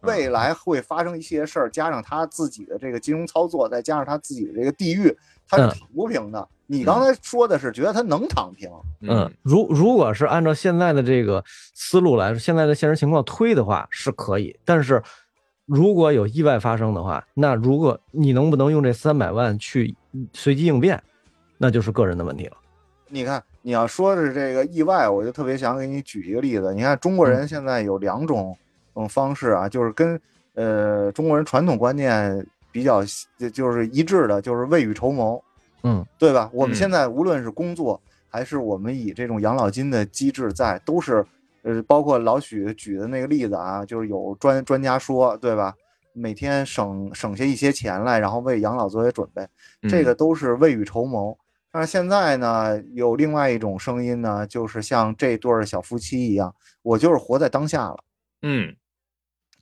未来会发生一些事儿，加上他自己的这个金融操作，再加上他自己的这个地域，他是嗯躺不平的。你刚才说的是觉得他能躺平，嗯，如如果是按照现在的这个思路来说，现在的现实情况推的话是可以，但是如果有意外发生的话，那如果你能不能用这三百万去随机应变，那就是个人的问题了。你看，你要说是这个意外，我就特别想给你举一个例子。你看，中国人现在有两种嗯方式啊，就是跟呃中国人传统观念比较就就是一致的，就是未雨绸缪，嗯对吧？我们嗯现在无论是工作，还是我们以这种养老金的机制在，都是呃，包括老许举的那个例子啊，就是有专专家说，对吧？每天省省下一些钱来，然后为养老做些准备，嗯这个都是未雨绸缪。但是现在呢，有另外一种声音呢，就是像这对儿小夫妻一样，我就是活在当下了，嗯，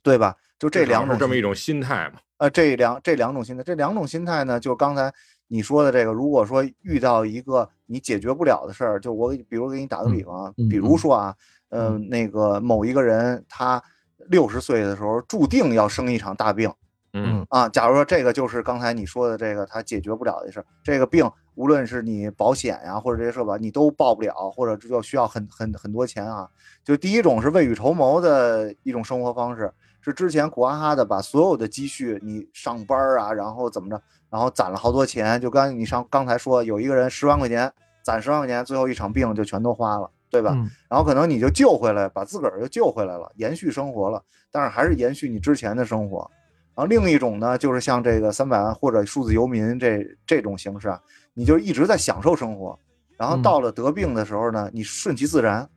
对吧？就这两种这么一种心态嘛。呃，这两这两种心态，这两种心态呢，就刚才你说的这个，如果说遇到一个你解决不了的事儿，就我给比如给你打个比方比如嗯说啊，呃，那个某一个人他六十岁的时候注定要生一场大病嗯啊，假如说这个就是刚才你说的这个他解决不了的事儿，这个病无论是你保险呀、或者这些社保你都报不了，或者就需要很很很多钱啊。就第一种是未雨绸缪的一种生活方式，是之前苦哈哈的把所有的积蓄，你上班啊，然后怎么着，然后攒了好多钱。就刚你上刚才说，有一个人十万块钱攒十万块钱，最后一场病就全都花了，对吧？嗯然后可能你就救回来，把自个儿又救回来了，延续生活了，但是还是延续你之前的生活。然后另一种呢，就是像这个三百万或者数字游民这这种形式啊，你就一直在享受生活，然后嗯到了得病的时候呢，你顺其自然。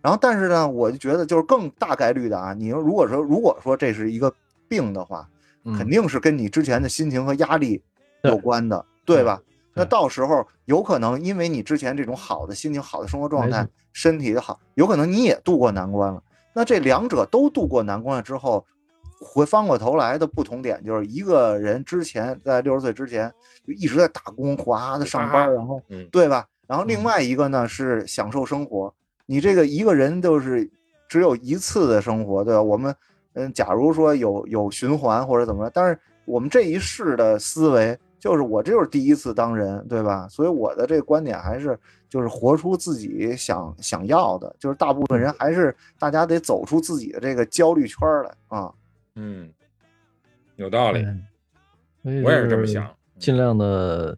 然后但是呢，我就觉得就是更大概率的啊，你如果说如果说这是一个病的话，嗯肯定是跟你之前的心情和压力有关的，对吧？那到时候有可能因为你之前这种好的心情、好的生活状态，身体的好，有可能你也度过难关了。那这两者都度过难关了之后，回翻过头来的不同点就是一个人之前在六十岁之前就一直在打工，哗的上班，然后嗯对吧？然后另嗯外一个呢是享受生活。你这个一个人就是只有一次的生活，对吧？我们嗯，假如说有有循环或者怎么着，但是我们这一世的思维就是我这就是第一次当人，对吧？所以我的这个观点还是就是活出自己想想要的，就是大部分人还是大家得走出自己的这个焦虑圈儿来啊。嗯，有道理，嗯我也是这么想。尽量的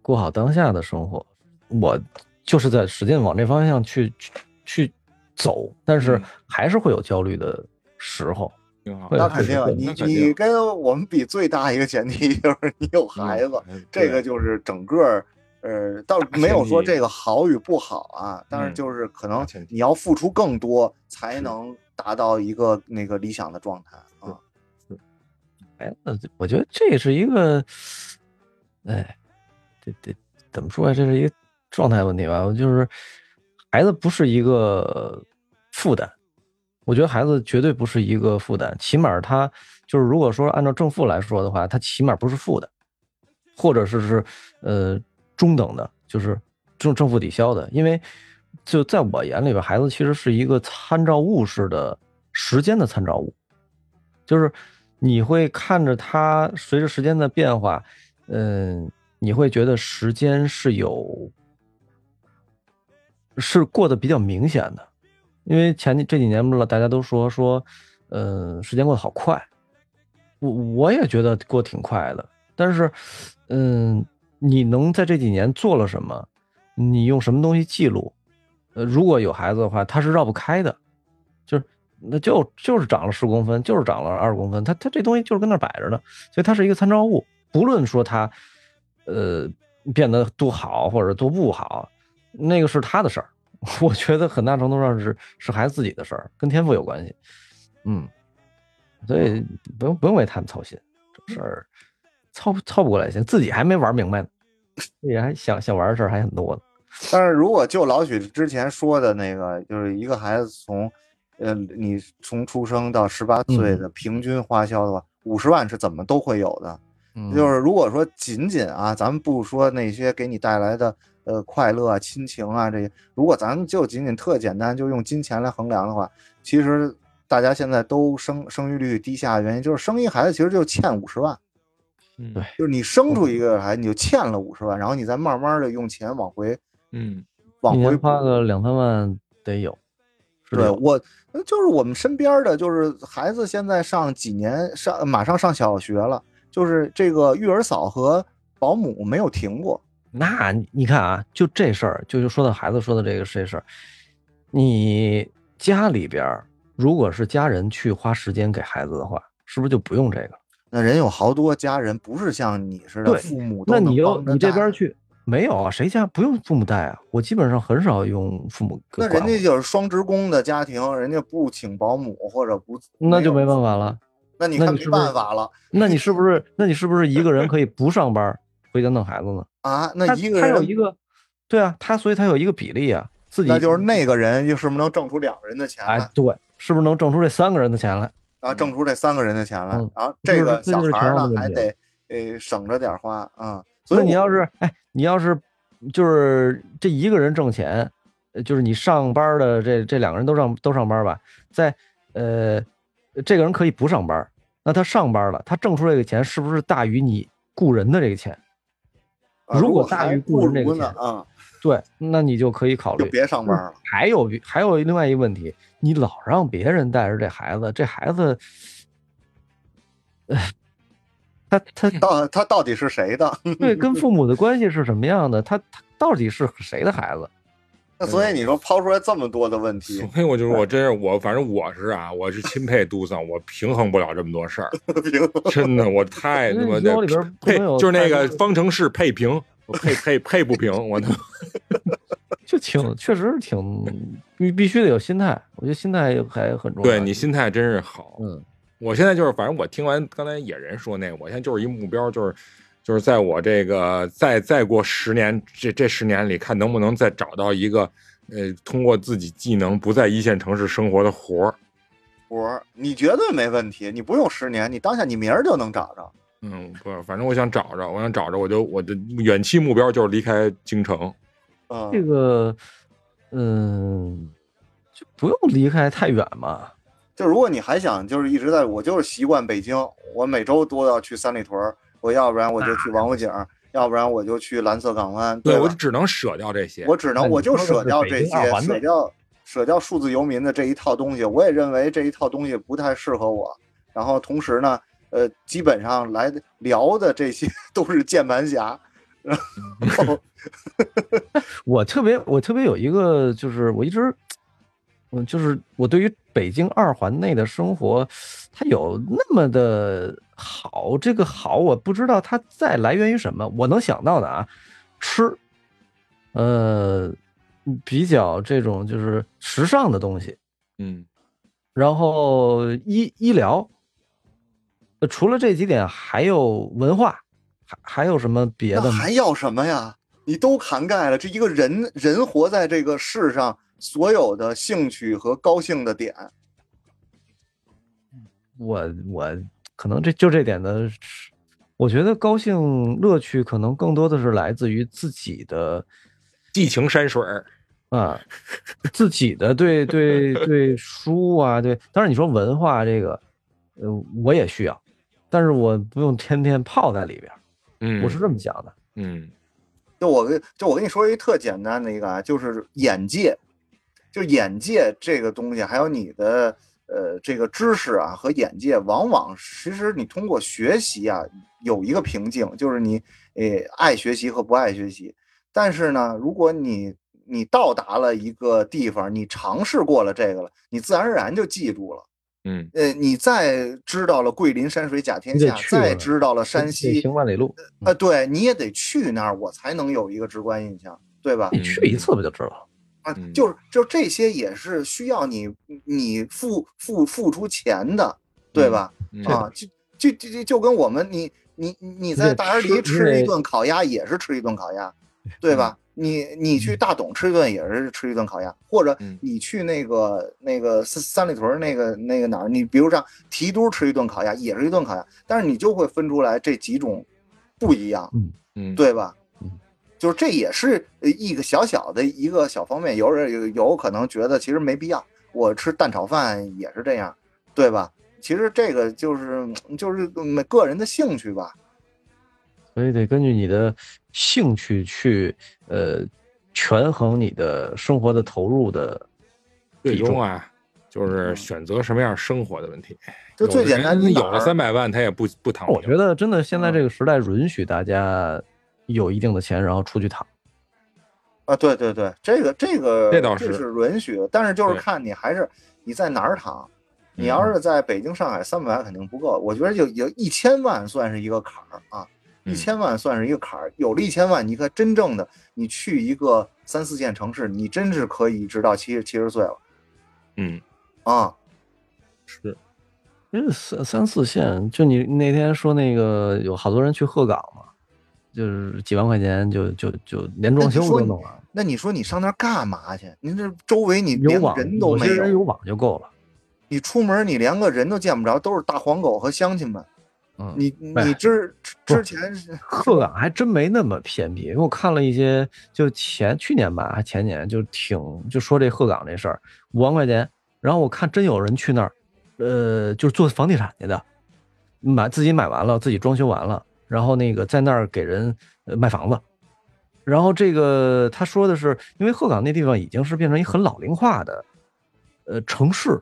过好当下的生活。我就是在使劲往这方向去去去走，但是嗯还是会有焦虑的时候。挺好。那肯定啊，你你跟我们比最大一个前提 [laughs] 就是你有孩子，嗯这个就是整个呃，倒大没有说这个好与不好啊，但是嗯就是可能你要付出更多，才能达到一个那个理想的状态啊。哎，那我觉得这是一个，哎，这这怎么说呀？这是一个状态问题吧。我就是孩子不是一个负担，我觉得孩子绝对不是一个负担，起码他就是如果说按照正负来说的话，他起码不是负的，或者是是呃中等的，就是正正负抵消的。因为就在我眼里边，孩子其实是一个参照物式的时间的参照物，就是你会看着他随着时间的变化，嗯，你会觉得时间是有是过得比较明显的，因为前几这几年不是大家都说说，嗯，时间过得好快，我我也觉得过得挺快的，但是，嗯，你能在这几年做了什么？你用什么东西记录？呃，如果有孩子的话，他是绕不开的，就是那就就是长了十公分，就是长了二十公分，他他这东西就是跟那摆着呢，所以它是一个参照物。不论说他呃变得多好或者多不好，那个是他的事儿。[laughs] 我觉得很大程度上是是孩子自己的事儿，跟天赋有关系。嗯，所以不用不用为他们操心，这事儿操操不过来行，自己还没玩明白呢，也还想想玩的事儿还很多呢。但是如果就老许之前说的那个，就是一个孩子从，呃，你从出生到十八岁的平均花销的话，五十万是怎么都会有的。嗯就是如果说仅仅啊，咱们不说那些给你带来的呃快乐啊、亲情啊这些，如果咱们就仅仅特简单就用金钱来衡量的话，其实大家现在都生生育率低下的原因就是生一孩子其实就欠五十万，嗯对就是你生出一个孩子你就欠了五十万，然后你再慢慢的用钱往回嗯往回补花个两三万得有，对我，呃就是我们身边的，就是孩子现在上几年上，马上上小学了，就是这个育儿嫂和保姆没有停过。那你你看啊，就这事儿，就就说到孩子说的这个这事儿，你家里边儿如果是家人去花时间给孩子的话，是不是就不用这个？那人有好多家人不是像你似的，对父母都那你能帮着又你这边去没有啊？谁家不用父母带啊？我基本上很少用父母那人家就是双职工的家庭，人家不请保姆或者不，那就没办法了。那你看没办法了那你是不是？那你是不是一个人可以不上班回家弄孩子呢？啊！那一个人他有一个，对啊，他所以他有一个比例啊，自己那就是那个人就是不是能挣出两个人的钱来哎，对，是不是能挣出这三个人的钱来？啊？挣出这三个人的钱来嗯，然后这个小孩呢还得呃省着点花啊。所以你要是哎，你要是就是这一个人挣钱，呃就是你上班的这这两个人都上都上班吧，在呃这个人可以不上班，那他上班了，他挣出这个钱是不是大于你雇人的这个钱？啊如果大于雇不人这个钱如呢啊，对，那你就可以考虑。就别上班了。还有还有另外一个问题，你老让别人带着这孩子，这孩子，唉，他他到他到底是谁的？对跟父母的关系是什么样的？他他到底是谁的孩子？那所以你说抛出来这么多的问题，所以我就说我真是我，反正我是啊，我是钦佩杜桑，我平衡不了这么多事儿，[laughs] 真的，我太他妈的配就是那个方程式配平，我配配配不平，我都 [laughs] 就挺确实是挺必必须得有心态，我觉得心态还很重要。对你心态真是好。嗯我现在就是，反正我听完刚才野人说那个，我现在就是一目标，就是就是在我这个再再过十年，这这十年里，看能不能再找到一个，呃，通过自己技能不在一线城市生活的活儿。活儿你绝对没问题，你不用十年，你当下你明儿就能找着。嗯，不，反正我想找着，我想找着，我就我的远期目标就是离开京城。这嗯，个嗯，就不用离开太远嘛。就如果你还想就是一直在我就是习惯北京，我每周都要去三里屯儿，我要不然我就去王府井儿，要不然我就去蓝色港湾，对，吧我只能舍掉这些。我只能我就舍掉这些，舍掉舍掉数字游民的这一套东西。我也认为这一套东西不太适合我。然后同时呢，呃，基本上来聊的这些 [laughs] 都是键盘侠。然后 [laughs] 我特别我特别有一个就是我一直，嗯，就是我对于北京二环内的生活，它有那么的好，这个好我不知道它在来源于什么。我能想到的啊，吃，呃，比较这种就是时尚的东西，嗯，然后医医疗，呃，除了这几点，还有文化，还还有什么别的吗？还要什么呀？你都涵盖了。这一个人人活在这个世上，所有的兴趣和高兴的点，我我可能这就这点的是，我觉得高兴乐趣可能更多的是来自于自己的寄情山水儿。啊，自己的对对对书啊，对，当然你说文化这个，呃，我也需要，但是我不用天天泡在里边，嗯，我是这么想的。嗯就我跟就我跟你说一特简单的一个啊，就是眼界，就眼界这个东西，还有你的呃这个知识啊和眼界，往往其实你通过学习啊有一个瓶颈，就是你呃爱学习和不爱学习。但是呢，如果你你到达了一个地方，你尝试过了这个了，你自然而然就记住了。嗯呃，你再知道了桂林山水甲天下，再知道了山西，行万里路，呃，对，你也得去那儿，我才能有一个直观印象，对吧？你去一次不就知道了？啊嗯，就是就这些也是需要你你付付付出钱的，对吧？嗯啊，就就就就就跟我们你你你在大安梨吃一顿烤鸭也是吃一顿烤鸭，[laughs] 对吧？你你去大董吃一顿也是吃一顿烤鸭，或者嗯你去那个那个三三里屯那个那个哪儿，你比如像提督吃一顿烤鸭也是一顿烤鸭，但是你就会分出来这几种不一样，嗯，对吧嗯？就是这也是呃一个小小的一个小方面，有人有有可能觉得其实没必要，我吃蛋炒饭也是这样，对吧？其实这个就是就是每个人的兴趣吧，所以得根据你的兴趣去呃权衡你的生活的投入的最比重终啊，就是选择什么样生活的问题。就最简单，你有了三百万，他也不不躺。我觉得真的现在嗯这个时代允许大家有一定的钱，然后出去躺。啊，对对对，这个这个这倒是是允许的，但是就是看你还是你在哪儿躺。你嗯要是在北京、上海，三百万肯定不够。我觉得有有一千万算是一个坎儿啊，一嗯千万算是一个坎儿。有了一千万，你可真正的你去一个三四线城市，你真是可以直到七十七十岁了嗯，啊。是，因为三三四线，就你那天说那个有好多人去鹤岗嘛，就是几万块钱就就就连装修都弄完，那你说你上那儿干嘛去？您这周围你连人都没有有有，网就够了。你出门你连个人都见不着，都是大黄狗和乡亲们。嗯，你哎你之不之前鹤岗还真没那么偏僻，因为我看了一些，就前去年吧，还前年就挺就说这鹤岗这事儿，五万块钱，然后我看真有人去那儿，呃，就是做房地产去的，买自己买完了，自己装修完了，然后那个在那儿给人呃卖房子，然后这个他说的是，因为鹤岗那地方已经是变成一很老龄化的呃城市，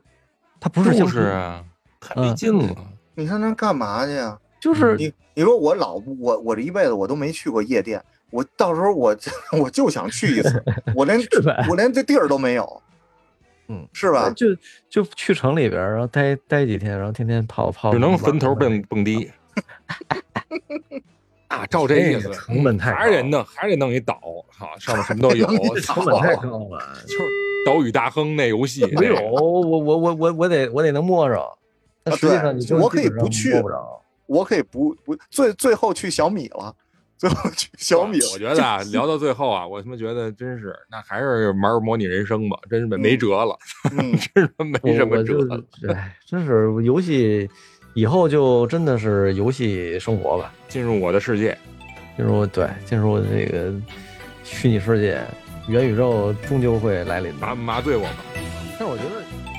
它不是就，是啊，太嗯没劲了。你上那干嘛去呀？就是你你说我老我我这一辈子我都没去过夜店，我到时候我 [laughs] 我就想去一次，[laughs] 我连我连这地儿都没有，嗯，是吧？就就去城里边，然后待待几天，然后天天泡泡，只能坟头蹦蹦迪。啊，照这意思，成本太高还是得弄，还是得弄一岛，好，上面什么都有，[laughs] 成本太高了。就是岛屿大亨那游戏，没有，我我我我我得我得能摸着，但啊实际上你就我可以不去摸不着。我可以不不最最后去小米了，最后去小米了。我觉得啊，[laughs] 聊到最后啊，我他妈觉得真是，那还是玩模拟人生吧，真是没没辙了，嗯，[laughs] 真是没什么辙了。哎，真是游戏以后就真的是游戏生活吧，进入我的世界，进入对进入这个虚拟世界，元宇宙终究会来临麻的。麻醉我吧。但我觉得。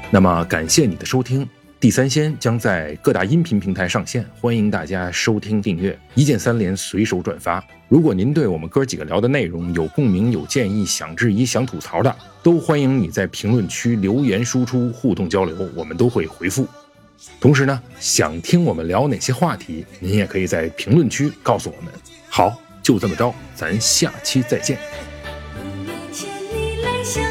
那么感谢你的收听，《地三鲜》将在各大音频平台上线，欢迎大家收听订阅，一键三连，随手转发。如果您对我们哥几个聊的内容有共鸣、有建议、想质疑、想吐槽的，都欢迎你在评论区留言输出，互动交流，我们都会回复。同时呢，想听我们聊哪些话题，您也可以在评论区告诉我们。好，就这么着，咱下期再见。多年前你来相